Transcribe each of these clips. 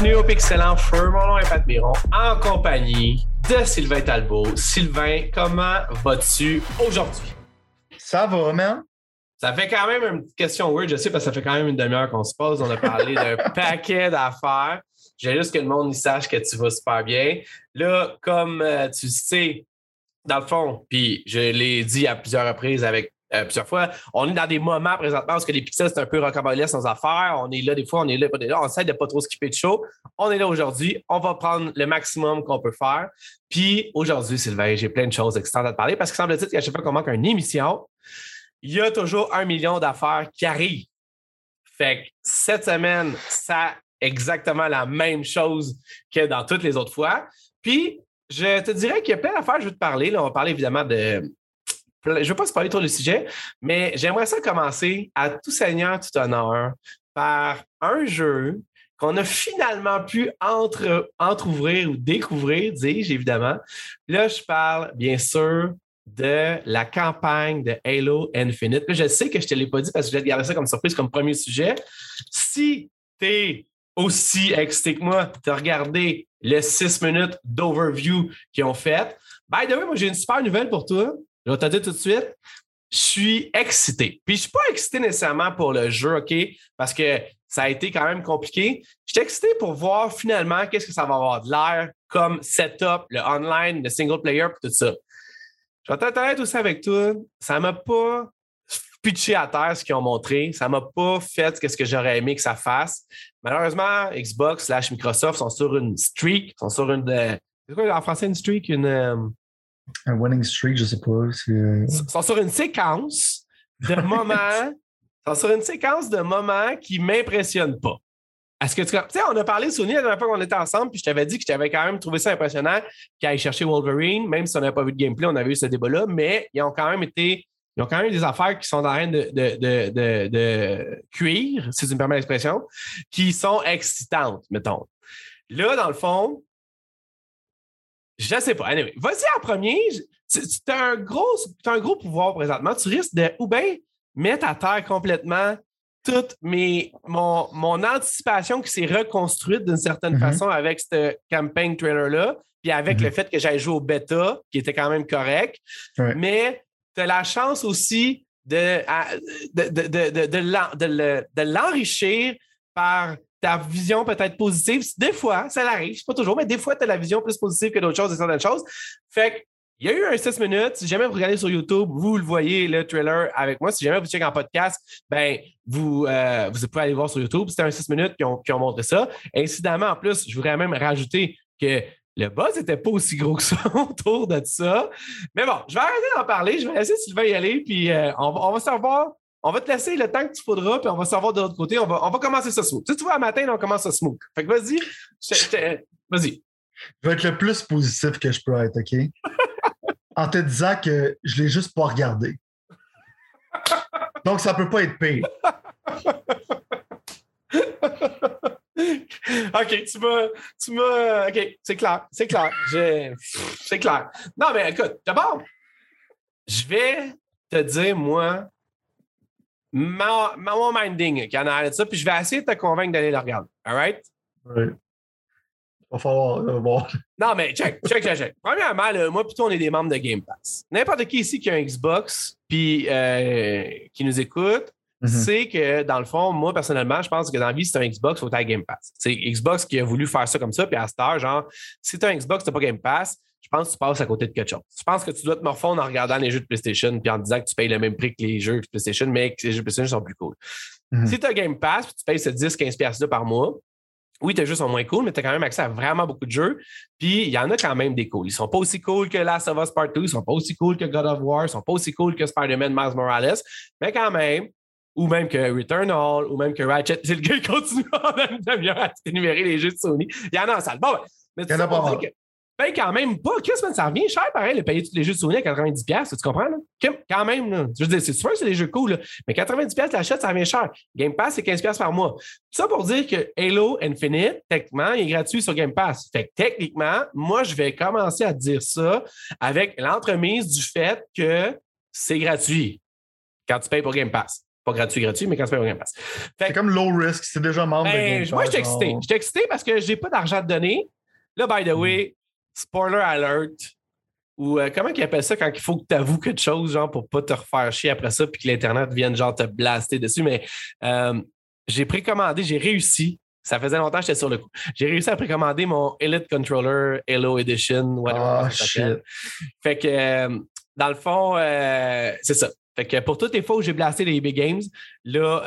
bienvenue au Pixelant Feu. Mon nom est Pat Miron, en compagnie de Sylvain Talbot. Sylvain, comment vas-tu aujourd'hui? Ça va, man? Ça fait quand même une petite question weird, je sais, parce que ça fait quand même une demi-heure qu'on se pose. On a parlé d'un paquet d'affaires. J'ai juste que le monde y sache que tu vas super bien. Là, comme euh, tu sais, dans le fond, puis je l'ai dit à plusieurs reprises avec euh, plusieurs fois. On est dans des moments présentement où les pixels, c'est un peu rocambolesque nos affaires. On est là des fois, on est là, on est là. On essaie de pas trop skipper de show. On est là aujourd'hui. On va prendre le maximum qu'on peut faire. Puis aujourd'hui, Sylvain, j'ai plein de choses excitantes à te parler parce que semble-t-il qu'à chaque fois qu'on manque une émission, il y a toujours un million d'affaires qui arrivent. Fait que cette semaine, ça exactement la même chose que dans toutes les autres fois. Puis, je te dirais qu'il y a plein d'affaires, je veux te parler. Là, on va parler évidemment de, je ne veux pas se parler trop du sujet, mais j'aimerais ça commencer à tout seigneur, tout honneur par un jeu qu'on a finalement pu entre, ouvrir ou découvrir, dis-je évidemment. Là, je parle bien sûr de la campagne de Halo Infinite. Je sais que je ne te l'ai pas dit parce que je vais te garder ça comme surprise, comme premier sujet. Si tu es aussi excité que moi de regarder les six minutes d'overview qu'ils ont fait, by the way, moi j'ai une super nouvelle pour toi. Je vais te dire tout de suite, je suis excité. Puis je ne suis pas excité nécessairement pour le jeu, OK? Parce que ça a été quand même compliqué. Je suis excité pour voir finalement qu'est-ce que ça va avoir de l'air comme setup, le online, le single player, tout ça. Je vais être aussi avec toi. Ça ne m'a pas pitché à terre ce qu'ils ont montré. Ça ne m'a pas fait ce que j'aurais aimé que ça fasse. Malheureusement, Xbox slash Microsoft sont sur une streak, sont sur une. Euh, c'est quoi en français une streak? Une. Un winning streak, je sais pas. Ils sont sur une séquence de moments. sont sur une séquence de moments qui ne m'impressionnent pas. Est-ce que tu sais, on a parlé de Sony la dernière fois qu'on était ensemble, puis je t'avais dit que j'avais quand même trouvé ça impressionnant qu'ils aillent chercher Wolverine, même si on n'avait pas vu de gameplay, on avait eu ce débat-là, mais ils ont quand même été. Ils ont quand même des affaires qui sont en train de, de, de, de, cuire, si tu me permets l'expression, qui sont excitantes, mettons. Là, dans le fond, je sais pas. Anyway, vas-y en premier. Tu as un, gros, un gros pouvoir présentement. Tu risques de ou bien mettre à terre complètement toute mes, mon, mon anticipation qui s'est reconstruite d'une certaine mm-hmm. façon avec ce campaign trailer-là, puis avec mm-hmm. le fait que j'aille joué au bêta, qui était quand même correct. Mais tu as la chance aussi de, de, de, de l'enrichir par ta vision peut-être positive. Des fois, ça l'arrive, pas toujours, mais des fois, tu as la vision plus positive que d'autres choses et certaines choses. Fait que, il y a eu un 6 minutes. Si jamais vous regardez sur YouTube, vous le voyez, le trailer avec moi. Si jamais vous checkez en podcast, ben, vous, euh, vous pouvez aller voir sur YouTube. C'était un 6 minutes qui ont, montré ça. Incidemment, en plus, je voudrais même rajouter que le buzz n'était pas aussi gros que ça autour de ça. Mais bon, je vais arrêter d'en parler. Je vais laisser Sylvain y aller, puis euh, on, on va savoir on va te laisser le temps que tu faudras, puis on va savoir de l'autre côté. On va, on va commencer ça smooth. Tu, tu vois, à matin, on commence ça smooth. Fait que vas-y. Vas-y. Je vais être le plus positif que je peux être, OK? en te disant que je l'ai juste pas regardé. Donc, ça peut pas être pire. OK, tu m'as. Tu m'as. OK, c'est clair. C'est clair. C'est clair. Non, mais écoute, d'abord, je vais te dire, moi, mon minding qui en a de ça, puis je vais essayer de te convaincre d'aller le regarder. All right? Oui. Il va falloir bon. Non, mais check, check, check, check. Premièrement, moi, plutôt, on est des membres de Game Pass. N'importe qui ici qui a un Xbox, puis euh, qui nous écoute, c'est que, dans le fond, moi, personnellement, je pense que dans la vie, si tu un Xbox, il faut que Game Pass. C'est Xbox qui a voulu faire ça comme ça, puis à cette heure, genre, si tu as un Xbox, tu n'as pas Game Pass, pense que tu passes à côté de quelque chose. Je pense que tu dois te morfondre en regardant les jeux de PlayStation puis en disant que tu payes le même prix que les jeux de PlayStation, mais que les jeux de PlayStation sont plus cool. Mhm. Si tu as Game Pass tu payes ce 10-15$ par mois, oui, tes jeux sont moins cool, mais tu as quand même accès à vraiment beaucoup de jeux. Puis il y en a quand même des cools. Ils sont pas aussi cool que Last of Us Part 2, ils sont pas aussi cool que God of War, ils sont pas aussi cool que Spider-Man Miles Morales, mais quand même, ou même que Returnal, ou même que Ratchet. C'est le gars qui continue en à énumérer les jeux de Sony. Il y en a en salle. Bon, mais il y en a pas paye quand même pas. Qu'est-ce que ça revient cher, pareil, de payer tous les jeux de Sony à 90$, tu comprends? Là? Quand même, là. je veux dire, c'est sûr que c'est des jeux cool, là. mais 90$, l'achète, ça revient cher. Game Pass, c'est 15$ par mois. Ça pour dire que Halo Infinite, techniquement, il est gratuit sur Game Pass. Fait que techniquement, moi, je vais commencer à dire ça avec l'entremise du fait que c'est gratuit quand tu payes pour Game Pass. pas gratuit, gratuit, mais quand tu payes au Game Pass. C'est comme low risk, c'est déjà membre de Ben, Game moi, Pass, j'étais excité. J'étais excité parce que j'ai pas d'argent à te donner. Là, by the way, spoiler alert. Ou euh, comment ils appellent ça quand il faut que tu avoues quelque chose, genre, pour pas te refaire chier après ça, puis que l'Internet vienne, genre, te blaster dessus. Mais euh, j'ai précommandé, j'ai réussi. Ça faisait longtemps que j'étais sur le coup. J'ai réussi à précommander mon Elite Controller Halo Edition, whatever. Ça s'appelle. Fait que, euh, dans le fond, c'est ça. Fait que pour toutes les fois où j'ai blasté les eBay Games, là,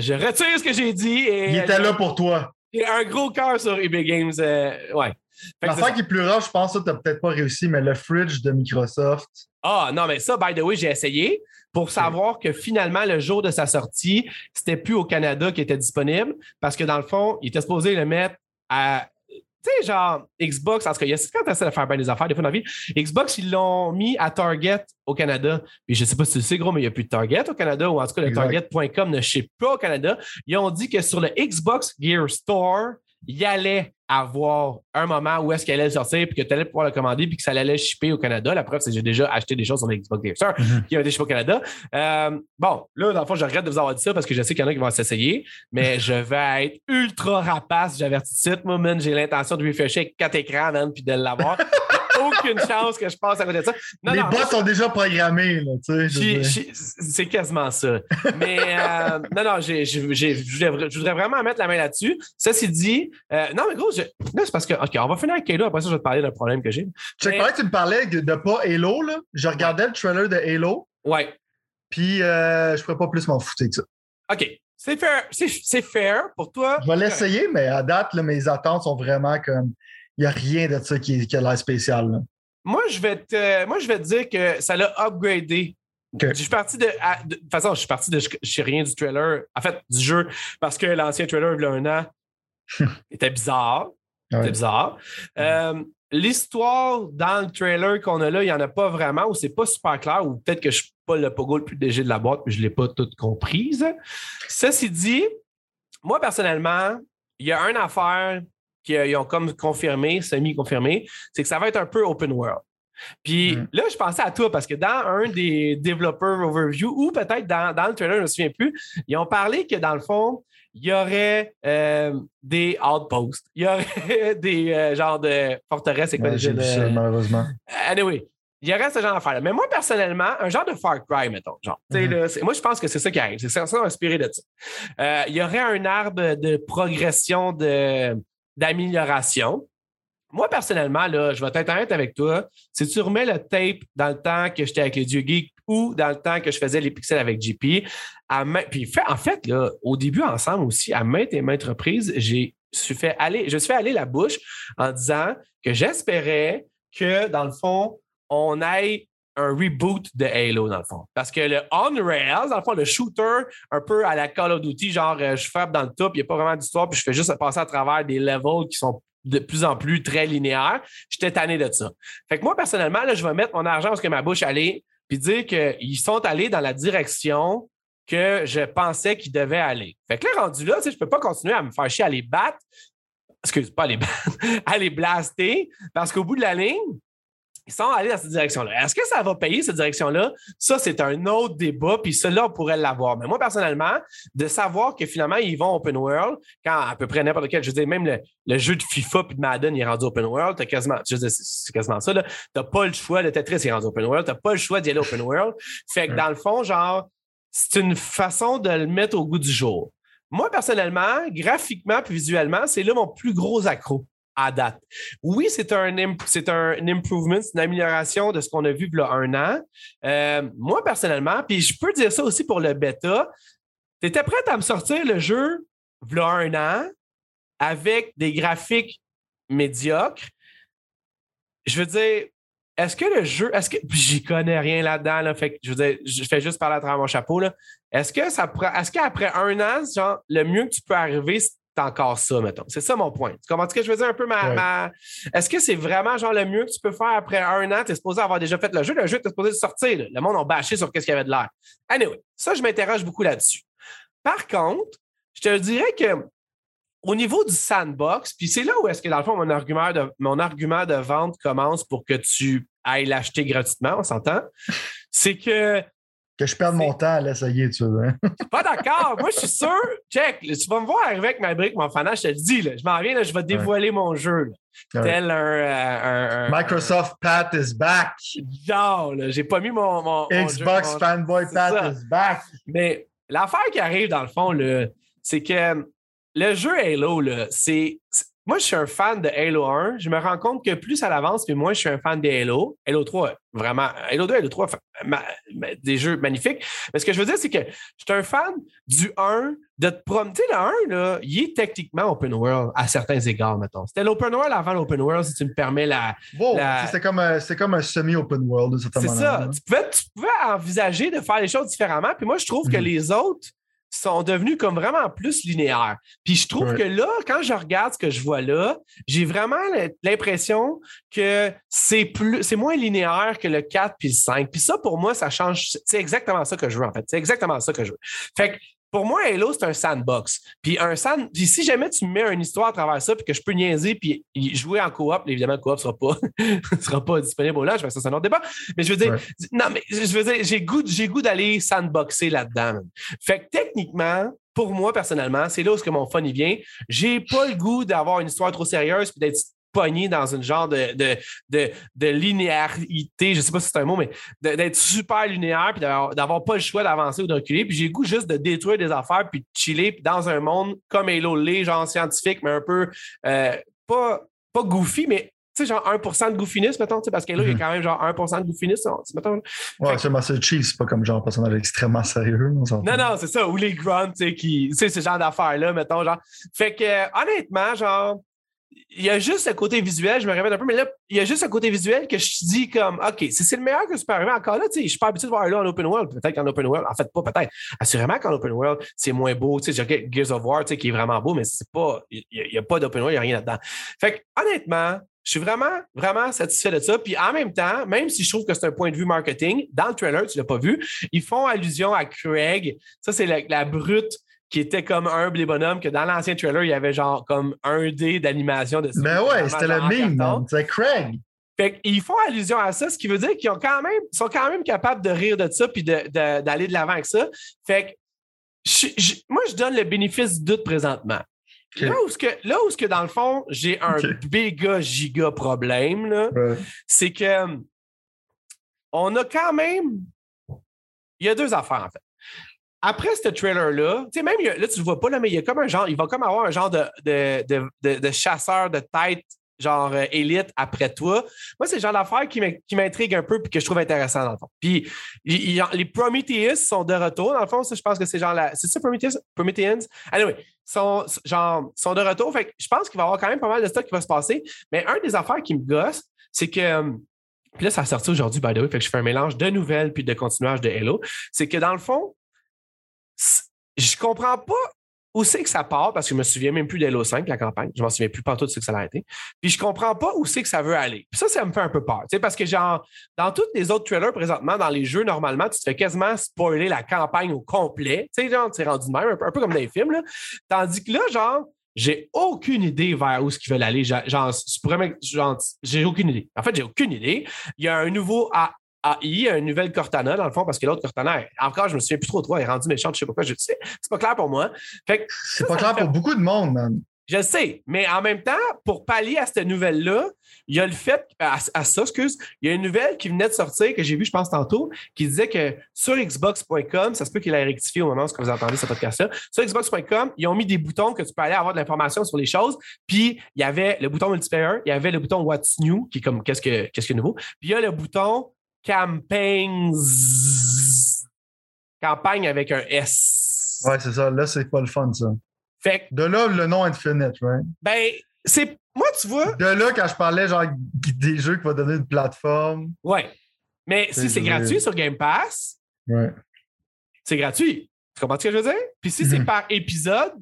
je retire ce que j'ai dit. Et Il était là pour toi. J'ai un gros cœur sur eBay Games. euh, ouais. L'affaire ça. qui est plus rare, je pense que tu n'as peut-être pas réussi, mais le fridge de Microsoft. Ah, non, mais ça, by the way, j'ai essayé pour savoir que finalement, le jour de sa sortie, c'était plus au Canada qui était disponible parce que dans le fond, il était supposé le mettre à. Tu sais, genre, Xbox, en tout cas, il y a quand tu essaies de faire bien des affaires, des fois dans la vie, Xbox, ils l'ont mis à Target au Canada. Puis je sais pas si tu le sais, gros, mais il n'y a plus de Target au Canada, ou en tout cas, le. Target.com ne chie pas au Canada. Ils ont dit que sur le Xbox Gear Store, il y allait avoir un moment où est-ce qu'elle allait sortir, puis que tu allais pouvoir le commander, puis que ça allait shipper au Canada. La preuve, c'est que j'ai déjà acheté des choses sur Xbox Game Store Mhm. qui ont été shippées au Canada. Euh, bon, là, dans le fond, je regrette de vous avoir dit ça parce que je sais qu'il y en a qui vont s'essayer, mais je vais être ultra rapace, j'avertis tout de suite. Moi, j'ai l'intention de refresher avec quatre écrans, man, puis de l'avoir. Aucune chance que je passe à côté de ça. Non, les non, bots sont déjà programmés, là, tu sais. C'est quasiment ça. Mais euh, non, non, je voudrais vraiment mettre la main là-dessus. Ceci dit, euh, non, mais gros, je- là, c'est parce que, OK, on va finir avec Halo. Après ça, je vais te parler d'un problème que j'ai. Check, mais- pareil, tu me parlais de, de pas Halo, là. Je regardais le trailer de Halo, Ouais. puis euh, je pourrais pas plus m'en foutre que ça. OK. C'est fair. C'est c'est fair pour toi. Je vais l'essayer, mais à date, là, mes attentes sont vraiment comme. Il n'y a rien de ça qui, qui a l'air spécial. là. Moi, je vais te, moi, je vais te dire que ça l'a upgradé. Je suis parti de, à- de. de toute façon, je suis parti de. Je je sais rien du trailer. En fait, du jeu, parce que l'ancien trailer, il y a un an, était bizarre. Ouais. C'était bizarre. Euh, L'histoire dans le trailer qu'on a là, il n'y en a pas vraiment, ou c'est pas super clair, ou peut-être que je suis pas le pogo le plus léger de la boîte, puis je ne l'ai pas toute comprise. Ceci dit, moi, personnellement, il y a une affaire qu'ils ont comme confirmé, semi-confirmé, c'est que ça va être un peu open world. Puis Mm. là, je pensais à toi parce que dans un des développeurs overview ou peut-être dans, dans le trailer, je ne me souviens plus, ils ont parlé que dans le fond, il y aurait euh, des outposts, il y aurait des euh, genres de forteresses et quoi Ouais, déjà de- ça, malheureusement. Anyway, il y aurait ce genre d'affaires-là. Mais moi, personnellement, un genre de Far Cry, mettons. Genre, Mhm. là, moi, je pense que c'est ça qui arrive. C'est ça, ça inspiré de ça. Euh, il y aurait un arbre de progression, de, d'amélioration. Moi, personnellement, là, je vais être honnête avec toi. Si tu remets le tape dans le temps que j'étais avec les Dieu Geek ou dans le temps que je faisais les pixels avec JP, puis en fait, au début, ensemble aussi, à maintes et maintes reprises, j'ai suis fait aller, je suis fait aller la bouche en disant que j'espérais que, dans le fond, on ait un reboot de Halo, dans le fond. Parce que le on-rails, dans le fond, le shooter, un peu à la Call of Duty, genre, euh, je frappe dans le top, il n'y a pas vraiment d'histoire, puis je fais juste passer à travers des levels qui sont de plus en plus très linéaires. J'étais tanné de ça. Fait que moi, personnellement, là, je vais mettre mon argent parce que ma bouche allait, puis dire qu'ils sont allés dans la direction que je pensais qu'ils devaient aller. Fait que là, rendu là, je peux pas continuer à me faire chier à les battre. Excuse, pas les à les blaster, parce qu'au bout de la ligne, ils sont allés dans cette direction-là. Est-ce que ça va payer cette direction-là? Ça, c'est un autre débat, puis cela, on pourrait l'avoir. Mais moi, personnellement, de savoir que finalement, ils vont open world, quand à peu près n'importe quel, je veux dire, même le, le jeu de FIFA puis de Madden, il est rendu open world, t'as quasiment, c'est quasiment ça. T'as pas le choix, le Tetris est rendu open world, t'as pas le choix d'y aller open world. Fait que Ouais. dans le fond, genre, c'est une façon de le mettre au goût du jour. Moi, personnellement, graphiquement puis visuellement, c'est là mon plus gros accro date. Oui, c'est un, c'est un improvement, c'est une amélioration de ce qu'on a vu il y a un an. Euh, moi, personnellement, puis je peux dire ça aussi pour le bêta, tu étais prête à me sortir le jeu il y a un an avec des graphiques médiocres. Je veux dire, est-ce que le jeu, est-ce que j'y connais rien là-dedans, je fais juste parler à travers mon chapeau. Est-ce que ça est-ce qu'après un an, genre, le mieux que tu peux arriver, c'est encore ça, mettons. C'est ça mon point. Tu comprends ce que je veux dire un peu ma. Ouais. ma- Est-ce que c'est vraiment genre le mieux que tu peux faire après un an? Tu es supposé avoir déjà fait le jeu. Le jeu, tu es supposé sortir. là. Le monde a bâché sur qu'est-ce qu'il y avait de l'air. Anyway, ça, je m'interroge beaucoup là-dessus. Par contre, je te dirais que au niveau du sandbox, puis c'est là où est-ce que, dans le fond, mon argument, de, mon argument de vente commence pour que tu ailles l'acheter gratuitement, on s'entend, c'est que Que je perde mon temps à l'essayer, tu vois. Hein? Pas d'accord. Moi, je suis sûr. Check. Tu vas me voir arriver avec ma brique, mon fanage, je te le dis. Là, je m'en viens, là, je vais dévoiler mon jeu. Tel un, Microsoft Pat is back. Genre, j'ai pas mis mon. mon Xbox fanboy Pat is back. Mais l'affaire qui arrive, dans le fond, c'est que le jeu Halo, c'est moi, je suis un fan de Halo 1. Je me rends compte que plus ça avance, puis moi, je suis un fan de Halo. Halo 3, vraiment. Halo 2, Halo 3, des jeux magnifiques. Mais ce que je veux dire, c'est que je suis un fan du 1, de te promener. le 1, là, il est techniquement open world à certains égards, mettons. C'était l'open world avant l'open world, si tu me permets la. Wow, c'est comme, un, comme un semi-open world, de cette manière. C'est ça. Tu pouvais, tu pouvais envisager de faire les choses différemment. Puis moi, je trouve que mhm. les autres sont devenus comme vraiment plus linéaires. Puis je trouve que là, quand je regarde ce que je vois là, j'ai vraiment l'impression que c'est plus c'est moins linéaire que le 4 puis le 5. Puis ça, pour moi, ça change. C'est exactement ça que je veux, en fait. C'est exactement ça que je veux. Fait que pour moi, Halo, c'est un sandbox. Puis un sand... Puis si jamais tu me mets une histoire à travers ça, puis que je peux niaiser, puis jouer en coop, évidemment, le coop ne sera pas, sera pas disponible au launch, ça, c'est un autre débat. Mais je veux dire, non, mais je veux dire, j'ai goût, j'ai goût d'aller sandboxer là-dedans. Fait que techniquement, pour moi, personnellement, c'est là où que mon fun y vient. J'ai pas le goût d'avoir une histoire trop sérieuse puis d'être pogné dans une genre de, de, de, de linéarité, je sais pas si c'est un mot, mais d'être super linéaire puis d'avoir pas le choix d'avancer ou de reculer. Puis j'ai le goût juste de détruire des affaires puis de chiller dans un monde comme Halo les genre scientifique, mais un peu euh, pas, pas goofy, mais tu sais, genre 1% de goofiness, mettons, parce que là, il y a mhm. quand même genre 1% de goofiness, mettons. Ouais, c'est Master Chief, c'est pas comme genre un personnage extrêmement sérieux. Non, non, c'est ça. Ou les grunts, tu sais, qui, tu sais, ce genre d'affaires-là, mettons, genre. Fait que, honnêtement, genre, il y a juste ce côté visuel, je me répète un peu, mais là, il y a juste un côté visuel que je dis comme, OK, si c'est le meilleur que je peux arriver, encore là, tu sais, je suis pas habitué de voir là en open world. Peut-être qu'en open world, en fait, pas peut-être. Assurément qu'en open world, c'est moins beau. Tu sais, j'ai Gears of War, tu sais, qui est vraiment beau, mais c'est pas, il n'y a, pas d'open world, il n'y a rien là-dedans. Fait que, honnêtement, je suis vraiment, vraiment satisfait de ça. Puis en même temps, même si je trouve que c'est un point de vue marketing, dans le trailer, tu l'as pas vu, ils font allusion à Craig. Ça, c'est la, la brute qui était comme humble et bonhomme, que dans l'ancien trailer, il y avait genre comme un dé d'animation de Ben ouais, c'était le meme, c'est Craig. Fait qu'ils font allusion à ça, ce qui veut dire qu'ils ont quand même, sont quand même capables de rire de ça puis d'aller de l'avant avec ça. Fait que moi, je donne le bénéfice du doute présentement. Là, où que, là où que, dans le fond, j'ai un méga giga problème, c'est que on a quand même. Il y a deux affaires, en fait après ce trailer-là, tu sais, même là, tu le vois pas, là, mais il y a comme un genre, il va comme avoir un genre de, de, de, chasseur de tête, genre euh, élite après toi. Moi, c'est le genre d'affaire qui m'intrigue un peu et que je trouve intéressant dans le fond. Puis les Prometheus sont de retour, dans le fond, ça, je pense que c'est genre la. C'est ça, Prometheus? Prometheans? Anyway, sont, genre, sont de retour. Fait je pense qu'il va y avoir quand même pas mal de stock qui va se passer. Mais un des affaires qui me gosse, c'est que. Euh, puis là, ça a sorti aujourd'hui, by the way, fait que je fais un mélange de nouvelles puis de continuage de Hello. C'est que dans le fond, je comprends pas où c'est que ça part, parce que je me souviens même plus d'Halo 5, la campagne. Je m'en souviens plus partout de ce que ça a été. Puis je comprends pas où c'est que ça veut aller. Puis ça, ça me fait un peu peur. parce que genre, dans tous les autres trailers présentement, dans les jeux, normalement, tu te fais quasiment spoiler la campagne au complet. Tu sais, genre, tu rendu de même, un peu, comme dans les films. Là. Tandis que là, genre, j'ai aucune idée vers où ce qu'ils veulent aller. Genre j'ai aucune idée. En fait, j'ai aucune idée. Il y a un nouveau AI, une nouvelle Cortana, dans le fond, parce que l'autre Cortana, encore, je me souviens plus trop de toi, elle est rendue méchante, je sais pas quoi, je sais. C'est pas clair pour moi. C'est pas clair pour beaucoup de monde, man. Je sais, mais en même temps, pour pallier à cette nouvelle-là, il y a le fait, à, ça, excuse, il y a une nouvelle qui venait de sortir, que j'ai vue, je pense, tantôt, qui disait que sur Xbox.com, ça se peut qu'il ait rectifié au moment où vous entendez ce podcast-là, sur Xbox.com, ils ont mis des boutons que tu peux aller avoir de l'information sur les choses, puis il y avait le bouton multiplayer, il y avait le bouton What's New, qui est comme qu'est-ce que, qu'est-ce que nouveau, puis il y a le bouton campagnes. Campagne avec un S. Ouais, c'est ça. Là, c'est pas le fun, ça. Fait De là, le nom Infinite, right? Ben, c'est. Moi, tu vois. De là, quand je parlais, genre, des jeux qui vont donner une plateforme. Ouais. Mais si c'est gratuit sur Game Pass. Ouais. C'est gratuit. Tu comprends ce que je veux dire? Puis si c'est mhm. par épisode,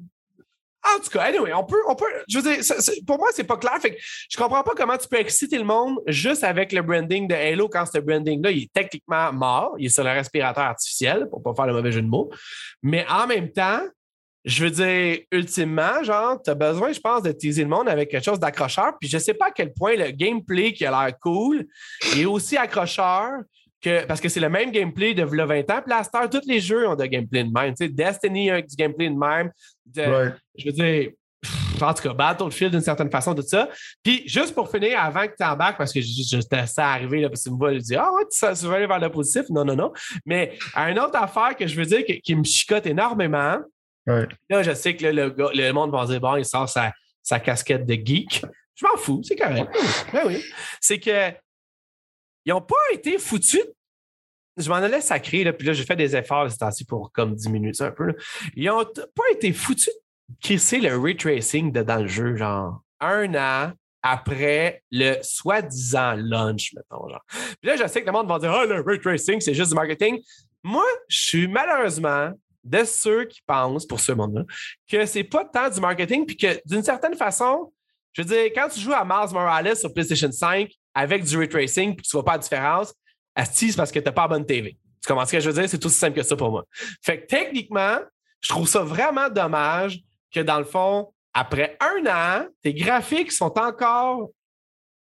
en tout cas, anyway, on peut, on peut, je veux dire, pour moi, c'est pas clair. Fait que je comprends pas comment tu peux exciter le monde juste avec le branding de Halo quand ce branding-là, il est techniquement mort. Il est sur le respirateur artificiel, pour pas faire le mauvais jeu de mots. Mais en même temps, je veux dire, ultimement, genre, tu as besoin, je pense, de teaser le monde avec quelque chose d'accrocheur. Puis je sais pas à quel point le gameplay qui a l'air cool est aussi accrocheur que, parce que c'est le même gameplay de 20 ans. Puis la Star, tous les jeux ont de gameplay de même. Tu sais, Destiny a du gameplay de même. Je veux dire, en tout cas, Battlefield d'une certaine façon, tout ça. Puis juste pour finir, avant que tu embarques, parce que j'étais ça arrivé, là, parce que tu me vois dire Ah ouais, tu, vas aller vers le positif. Non, non, non. Mais une autre affaire que je veux dire qui, me chicote énormément. Là, je sais que le, le, monde va dire Bon, il sort sa, sa casquette de geek. Je m'en fous, c'est correct. Ben oui. C'est que ils n'ont pas été foutus. Je m'en allais sacré, là, puis là, j'ai fait des efforts cette pour comme 10 minutes, un peu. Ils n'ont pas été foutus c'est le ray tracing de dans le jeu, genre un an après le soi-disant lunch, mettons. Genre. Puis là, je sais que le monde va dire Ah, le ray tracing, c'est juste du marketing. Moi, je suis malheureusement de ceux qui pensent, pour ce monde-là, que c'est pas tant du marketing, puis que d'une certaine façon, je veux dire, quand tu joues à Mars Morales sur PlayStation 5 avec du ray tracing, puis tu vois pas la différence, c'est parce que tu n'as pas la bonne TV. Tu comprends ce que je veux dire? C'est aussi simple que ça pour moi. Fait que techniquement, je trouve ça vraiment dommage que dans le fond, après un an, tes graphiques sont encore.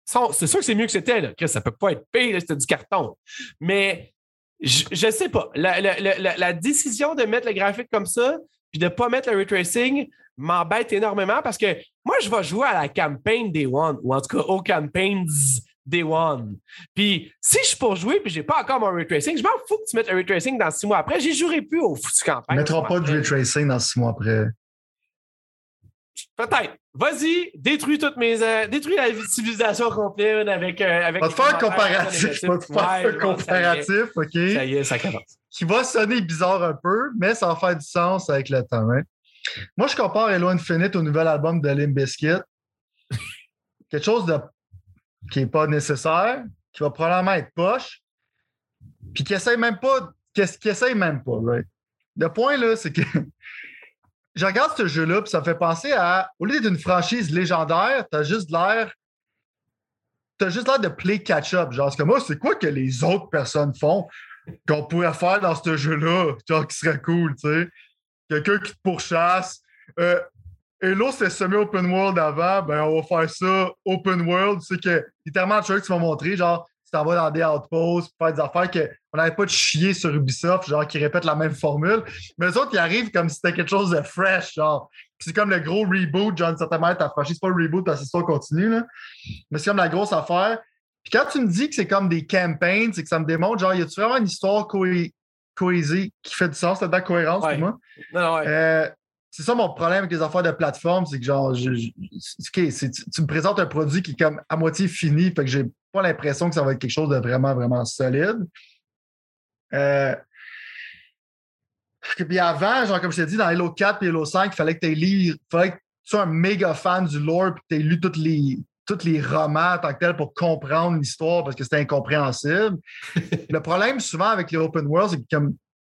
c'est sûr que c'est mieux que c'était. Là. Ça peut pas être pire, c'était du carton. Mais je ne sais pas. La, décision de mettre le graphique comme ça, puis de ne pas mettre le retracing, m'embête énormément parce que moi, je vais jouer à la campagne Day One, ou en tout cas aux campaigns Day One. Puis si je suis pour jouer puis j'ai pas encore mon retracing, je m'en fous que tu mettes un retracing dans six mois après. J'y jouerai plus au foutu campagne. Tu ne mettras pas de retracing dans six mois après. Peut-être. Vas-y, détruis toutes mes. Euh, détruis la civilisation complète avec. Euh, avec va te faire un comparatif. Va te faire un comparatif, OK? Ça y est, ça commence. Qui va sonner bizarre un peu, mais ça va faire du sens avec le temps. Hein? Moi, je compare Hello Infinite au nouvel album de Limp Bizkit. Quelque chose de qui n'est pas nécessaire, qui va probablement être poche, puis qui essaye même pas. Qui, qui essaye même pas, right? Le point, là, c'est que je regarde ce jeu-là, puis ça me fait penser à, au lieu d'être une franchise légendaire, t'as juste l'air. T'as juste l'air de play catch-up. Genre, que moi, c'est quoi que les autres personnes font qu'on pourrait faire dans ce jeu-là? Genre, qui serait cool, tu sais? Quelqu'un qui te pourchasse. Euh, Hello, c'était semi-open world avant. Ben, on va faire ça open world. C'est que, littéralement, le que tu m'as montré, genre, t'en vas dans des outposts, faire des affaires qu'on n'avait pas de chier sur Ubisoft, genre qui répètent la même formule. Mais les autres, ils arrivent comme si c'était quelque chose de fresh, genre. c'est comme le gros reboot, genre, d'une certaine manière, t'as franchi. C'est pas le reboot parce que l'histoire continue, là. Mais c'est comme la grosse affaire. Puis quand tu me dis que c'est comme des campaigns, c'est que ça me démontre, genre, y a-tu vraiment une histoire cohésée qui fait du sens là-dedans, cohérence pour moi? Non, ouais. Euh, c'est ça mon problème avec les affaires de plateforme, c'est que genre, je, tu, me présentes un produit qui est comme à moitié fini, fait que j'ai pas l'impression que ça va être quelque chose de vraiment, vraiment solide. Euh, puis avant, genre, comme je t'ai dit, dans Halo 4 et Halo 5, il fallait que tu lu, fallait que tu sois un méga fan du lore et que tu aies lu tous les, tous les romans en tant que tel pour comprendre l'histoire parce que c'était incompréhensible. le problème souvent avec les open world,